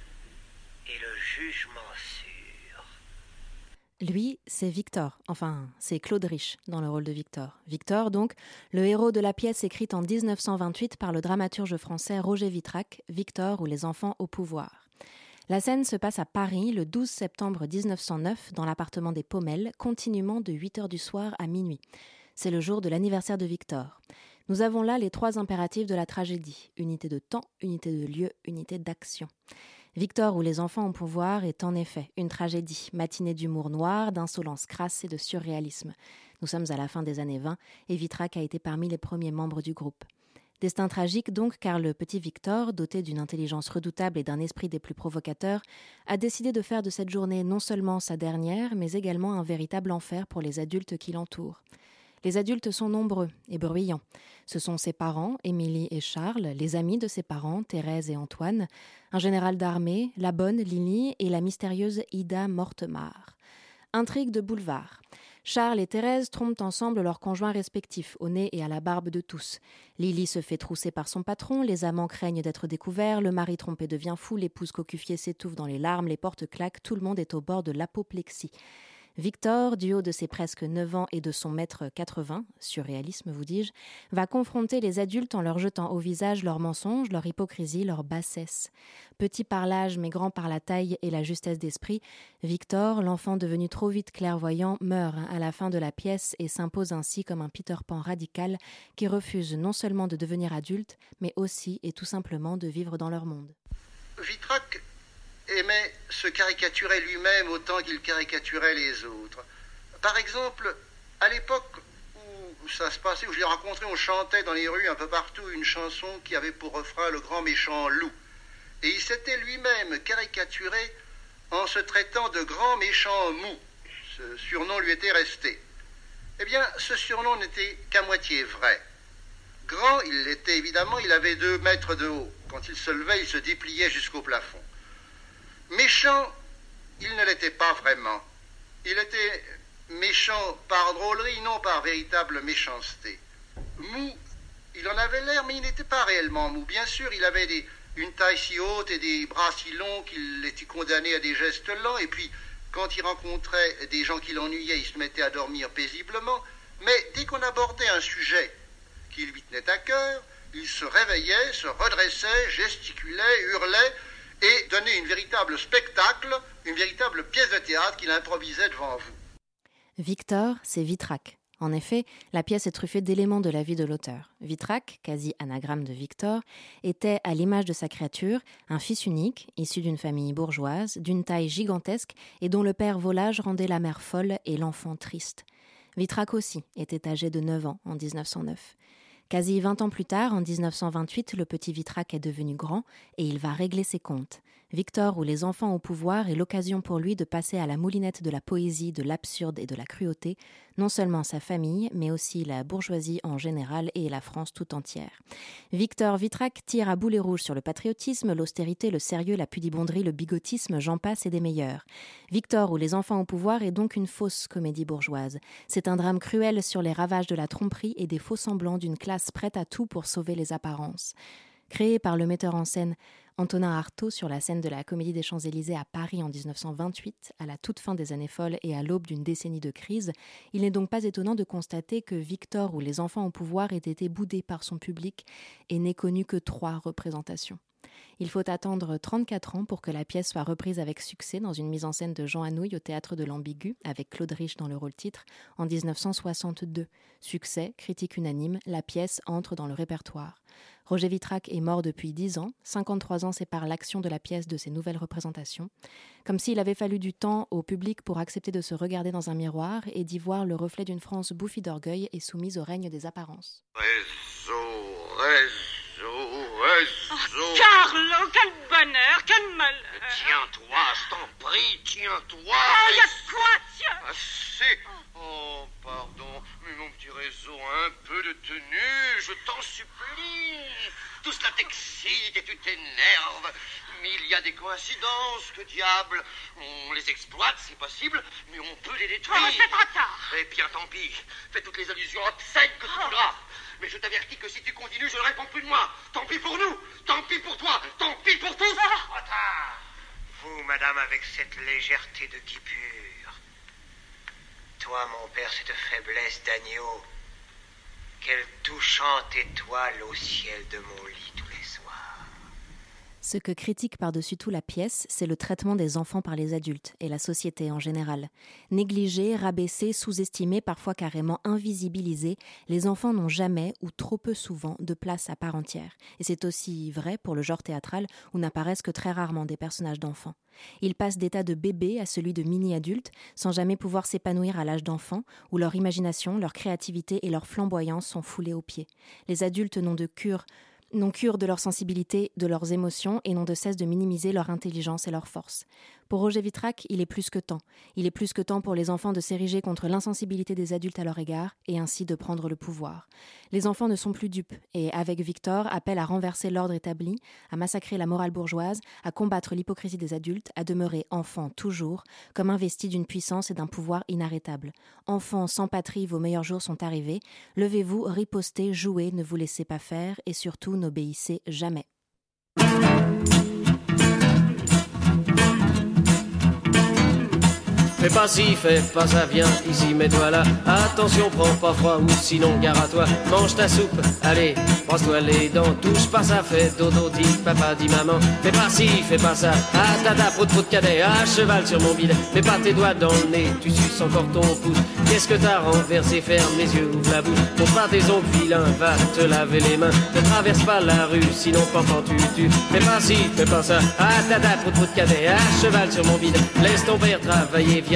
lui, c'est Victor, enfin, c'est Claude Rich dans le rôle de Victor. Victor, donc, le héros de la pièce écrite en 1928 par le dramaturge français Roger Vitrac, Victor ou les enfants au pouvoir. La scène se passe à Paris le 12 septembre 1909 dans l'appartement des Pommelles, continuellement de 8 heures du soir à minuit. C'est le jour de l'anniversaire de Victor. Nous avons là les trois impératifs de la tragédie unité de temps, unité de lieu, unité d'action. Victor ou les enfants au pouvoir est en effet une tragédie, matinée d'humour noir, d'insolence crasse et de surréalisme. Nous sommes à la fin des années 20 et Vitrac a été parmi les premiers membres du groupe. Destin tragique donc car le petit Victor, doté d'une intelligence redoutable et d'un esprit des plus provocateurs, a décidé de faire de cette journée non seulement sa dernière, mais également un véritable enfer pour les adultes qui l'entourent. Les adultes sont nombreux et bruyants. Ce sont ses parents, Émilie et Charles, les amis de ses parents, Thérèse et Antoine, un général d'armée, la bonne Lily et la mystérieuse Ida Mortemar. Intrigue de boulevard. Charles et Thérèse trompent ensemble leurs conjoints respectifs, au nez et à la barbe de tous. Lily se fait trousser par son patron, les amants craignent d'être découverts, le mari trompé devient fou, l'épouse cocufiée s'étouffe dans les larmes, les portes claquent, tout le monde est au bord de l'apoplexie. Victor, du haut de ses presque 9 ans et de son mètre 80, surréalisme vous dis-je, va confronter les adultes en leur jetant au visage leurs mensonges, leur hypocrisie, leur bassesse. Petit par l'âge mais grand par la taille et la justesse d'esprit, Victor, l'enfant devenu trop vite clairvoyant, meurt à la fin de la pièce et s'impose ainsi comme un Peter Pan radical qui refuse non seulement de devenir adulte, mais aussi et tout simplement de vivre dans leur monde aimait se caricaturer lui-même autant qu'il caricaturait les autres. Par exemple, à l'époque où ça se passait, où je l'ai rencontré, on chantait dans les rues un peu partout une chanson qui avait pour refrain le grand méchant loup. Et il s'était lui-même caricaturé en se traitant de grand méchant mou. Ce surnom lui était resté. Eh bien, ce surnom n'était qu'à moitié vrai. Grand, il l'était évidemment, il avait deux mètres de haut. Quand il se levait, il se dépliait jusqu'au plafond. Méchant, il ne l'était pas vraiment. Il était méchant par drôlerie, non par véritable méchanceté. Mou, il en avait l'air, mais il n'était pas réellement mou. Bien sûr, il avait des, une taille si haute et des bras si longs qu'il était condamné à des gestes lents. Et puis, quand il rencontrait des gens qui l'ennuyaient, il se mettait à dormir paisiblement. Mais dès qu'on abordait un sujet qui lui tenait à cœur, il se réveillait, se redressait, gesticulait, hurlait et donnait une véritable spectacle, une véritable pièce de théâtre qu'il improvisait devant vous. Victor, c'est Vitrac. En effet, la pièce est truffée d'éléments de la vie de l'auteur. Vitrac, quasi anagramme de Victor, était, à l'image de sa créature, un fils unique, issu d'une famille bourgeoise, d'une taille gigantesque et dont le père volage rendait la mère folle et l'enfant triste. Vitrac aussi était âgé de 9 ans en 1909. Quasi 20 ans plus tard, en 1928, le petit Vitrac est devenu grand et il va régler ses comptes. Victor ou les enfants au pouvoir est l'occasion pour lui de passer à la moulinette de la poésie, de l'absurde et de la cruauté, non seulement sa famille, mais aussi la bourgeoisie en général et la France tout entière. Victor Vitrac tire à boulet rouges sur le patriotisme, l'austérité, le sérieux, la pudibonderie, le bigotisme, j'en passe et des meilleurs. Victor ou les enfants au pouvoir est donc une fausse comédie bourgeoise. C'est un drame cruel sur les ravages de la tromperie et des faux semblants d'une classe prête à tout pour sauver les apparences. Créé par le metteur en scène Antonin Artaud sur la scène de la Comédie des Champs-Élysées à Paris en 1928, à la toute fin des années folles et à l'aube d'une décennie de crise, il n'est donc pas étonnant de constater que Victor ou les enfants au pouvoir aient été boudés par son public et n'ait connu que trois représentations. Il faut attendre 34 ans pour que la pièce soit reprise avec succès dans une mise en scène de Jean Anouilh au théâtre de l'Ambigu, avec Claude Rich dans le rôle titre, en 1962. Succès, critique unanime, la pièce entre dans le répertoire. Roger Vitrac est mort depuis dix ans, 53 ans séparent l'action de la pièce de ses nouvelles représentations, comme s'il avait fallu du temps au public pour accepter de se regarder dans un miroir et d'y voir le reflet d'une France bouffie d'orgueil et soumise au règne des apparences. Oh, Carlo, quel bonheur, quel malheur. Tiens-toi, je t'en prie, tiens-toi. Ah, y a quoi, tiens Assez. Oh, pardon, mais mon petit réseau, un peu de tenue, je t'en supplie. Tout cela t'excite et tu t'énerves. Mais il y a des coïncidences, que diable. On les exploite, c'est possible, mais on peut les détruire. Oh, c'est trop tard. Eh bien, tant pis. Fais toutes les allusions obscènes que tu voudras. Mais je t'avertis que si tu continues, je ne réponds plus de moi. Tant pis pour nous, tant pis pour toi, tant pis pour tous. Ah. Vous, madame, avec cette légèreté de guipure. Toi, mon père, cette faiblesse d'agneau. Quelle touchante étoile au ciel de mon lit. Ce que critique par-dessus tout la pièce, c'est le traitement des enfants par les adultes et la société en général. Négligés, rabaissés, sous-estimés, parfois carrément invisibilisés, les enfants n'ont jamais ou trop peu souvent de place à part entière. Et c'est aussi vrai pour le genre théâtral où n'apparaissent que très rarement des personnages d'enfants. Ils passent d'état de bébé à celui de mini-adulte sans jamais pouvoir s'épanouir à l'âge d'enfant, où leur imagination, leur créativité et leur flamboyance sont foulées aux pieds. Les adultes n'ont de cure n'ont cure de leur sensibilité, de leurs émotions et n'ont de cesse de minimiser leur intelligence et leur force. Pour Roger Vitrac, il est plus que temps. Il est plus que temps pour les enfants de s'ériger contre l'insensibilité des adultes à leur égard et ainsi de prendre le pouvoir. Les enfants ne sont plus dupes et, avec Victor, appellent à renverser l'ordre établi, à massacrer la morale bourgeoise, à combattre l'hypocrisie des adultes, à demeurer enfants toujours, comme investis d'une puissance et d'un pouvoir inarrêtables. Enfants sans patrie, vos meilleurs jours sont arrivés. Levez-vous, ripostez, jouez, ne vous laissez pas faire et surtout n'obéissez jamais. Fais pas ci, fais pas ça, viens ici, mets-toi là. Attention, prends pas froid ou sinon gare à toi. Mange ta soupe, allez, brosse-toi les dents. Touche pas ça, fais dodo, dit papa, dit maman. Fais pas ci, fais pas ça. Ah tata, prout prout cadet, à cheval sur mon bide. Mets pas tes doigts dans le nez, tu suces encore ton pouce. Qu'est-ce que t'as renversé, ferme les yeux, ouvre la bouche. Montre pas tes ongles vilains, va te laver les mains. Ne traverse pas la rue, sinon pendant tu tu. Fais pas ci, fais pas ça. Ah tata, prout prout cadet, à cheval sur mon bide. Laisse ton père travailler, viens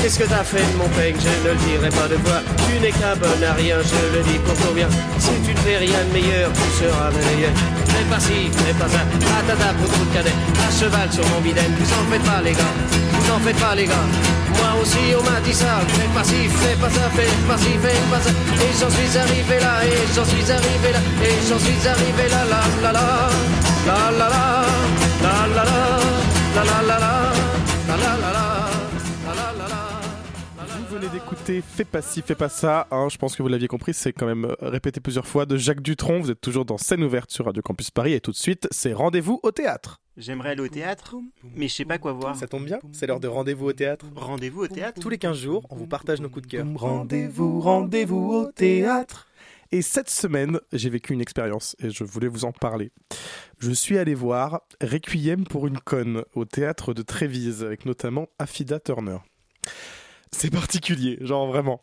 Qu'est-ce que t'as fait de mon peigne, je ne le dirai pas de toi. Tu n'es qu'un bon à rien, je le dis pour ton bien. Si tu ne fais rien de meilleur, tu seras meilleur. Fais pas ci, fais pas ça, ah tata, prout de cadet. À cheval sur mon billet, vous en faites pas les gars, vous en faites pas les gars. Moi aussi on m'a dit ça, fais pas ci, fais pas ça, fais pas ci, fais pas ça. Et j'en suis arrivé là, et j'en suis arrivé là, et j'en suis arrivé là, la la la, la la la, la la la, la la la la, la la venez d'écouter Fais pas ci, fais pas ça. Hein, je pense que vous l'aviez compris, c'est quand même répété plusieurs fois de Jacques Dutronc. Vous êtes toujours dans scène ouverte sur Radio Campus Paris et tout de suite, c'est rendez-vous au théâtre. J'aimerais aller au théâtre, mais je sais pas quoi voir. Ça tombe bien, c'est l'heure de rendez-vous au théâtre. Rendez-vous au théâtre Tous les 15 jours, on vous partage nos coups de cœur. Rendez-vous, rendez-vous au théâtre. Et cette semaine, j'ai vécu une expérience et je voulais vous en parler. Je suis allé voir Requiem pour une conne au théâtre de Trévise avec notamment Affida Turner. C'est particulier, genre vraiment.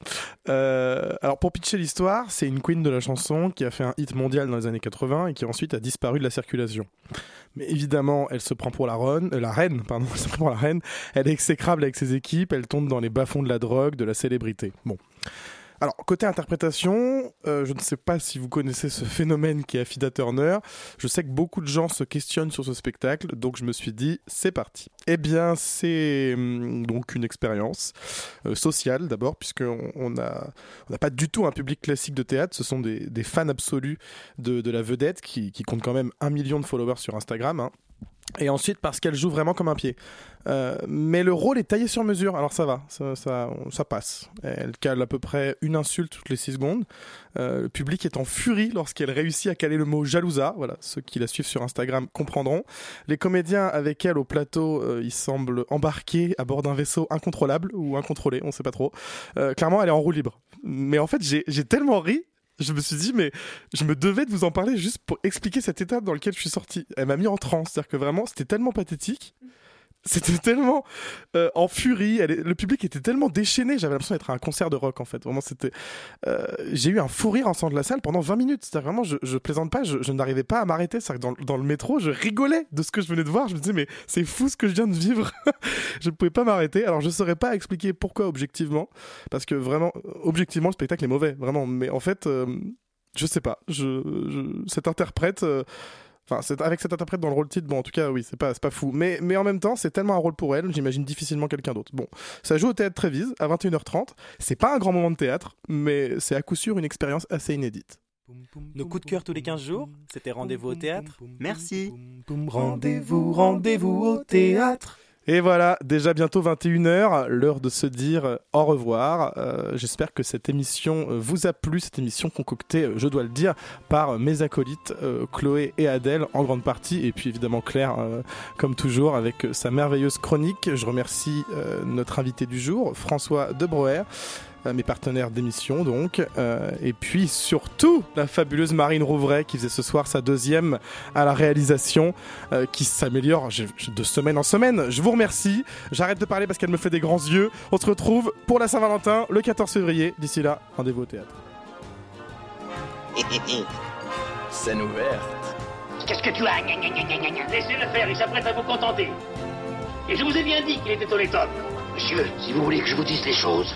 Euh, alors pour pitcher l'histoire, c'est une queen de la chanson qui a fait un hit mondial dans les années 80 et qui ensuite a disparu de la circulation. Mais évidemment, elle se prend pour la, reine, euh, la reine, pardon, elle se prend pour la reine. Elle est exécrable avec ses équipes, elle tombe dans les bas-fonds de la drogue, de la célébrité. Bon. Alors, côté interprétation, euh, je ne sais pas si vous connaissez ce phénomène qui est Affida Turner. Je sais que beaucoup de gens se questionnent sur ce spectacle, donc je me suis dit, c'est parti. Eh bien, c'est hum, donc une expérience euh, sociale d'abord, puisqu'on on n'a on pas du tout un public classique de théâtre, ce sont des, fans absolus de, de la vedette qui, qui, compte quand même un million de followers sur Instagram. Hein. Et ensuite parce qu'elle joue vraiment comme un pied. Euh, mais le rôle est taillé sur mesure, alors ça va, ça, passe. Elle cale à peu près une insulte toutes les 6 secondes. Euh, le public est en furie lorsqu'elle réussit à caler le mot jalousa. Voilà, ceux qui la suivent sur Instagram comprendront. Les comédiens avec elle au plateau, euh, ils semblent embarqués à bord d'un vaisseau incontrôlable ou incontrôlé, on sait pas trop. Clairement, elle est en roue libre. Mais en fait, j'ai tellement ri je me suis dit, mais je me devais de vous en parler juste pour expliquer cet état dans lequel je suis sorti. Elle m'a mis en transe, c'est-à-dire que vraiment, c'était tellement pathétique. C'était tellement euh, en furie, le public était tellement déchaîné, j'avais l'impression d'être à un concert de rock en fait. Vraiment, c'était. Euh, j'ai eu un fou rire en sortant de la salle pendant 20 minutes. C'est-à-dire vraiment, je, je plaisante pas, je, je n'arrivais pas à m'arrêter. Que dans, dans, le métro, je rigolais de ce que je venais de voir. Je me disais, mais c'est fou ce que je viens de vivre. je ne pouvais pas m'arrêter. Alors, je ne saurais pas expliquer pourquoi objectivement, parce que vraiment, objectivement, le spectacle est mauvais, vraiment. Mais en fait, euh, je sais pas. Je, je cet interprète. Enfin, avec cet interprète dans le rôle titre, bon, en tout cas, oui, c'est pas, pas fou. Mais, mais en même temps, c'est tellement un rôle pour elle, j'imagine difficilement quelqu'un d'autre. Bon, ça joue au théâtre Trévise à 21h30. C'est pas un grand moment de théâtre, mais c'est à coup sûr une expérience assez inédite. Nos coups de cœur tous les 15 jours, c'était rendez-vous au théâtre. Merci. Rendez-vous, rendez-vous au théâtre. Et voilà, déjà bientôt 21h, l'heure de se dire au revoir. Euh, J'espère que cette émission vous a plu, cette émission concoctée, je dois le dire, par mes acolytes euh, Chloé et Adèle en grande partie, et puis évidemment Claire, euh, comme toujours, avec sa merveilleuse chronique. Je remercie euh, notre invité du jour, François de Broer mes partenaires d'émission donc, euh, et puis surtout la fabuleuse Marine Rouvray qui faisait ce soir sa deuxième à la réalisation, euh, qui s'améliore de semaine en semaine. Je vous remercie, j'arrête de parler parce qu'elle me fait des grands yeux. On se retrouve pour la Saint-Valentin le 14 février. D'ici là, rendez-vous au théâtre. Scène ouverte. Qu'est-ce que tu as? Laissez-le faire, il s'apprête à vous contenter. Et je vous ai bien dit qu'il était honnête homme. Monsieur, si vous voulez que je vous dise les choses,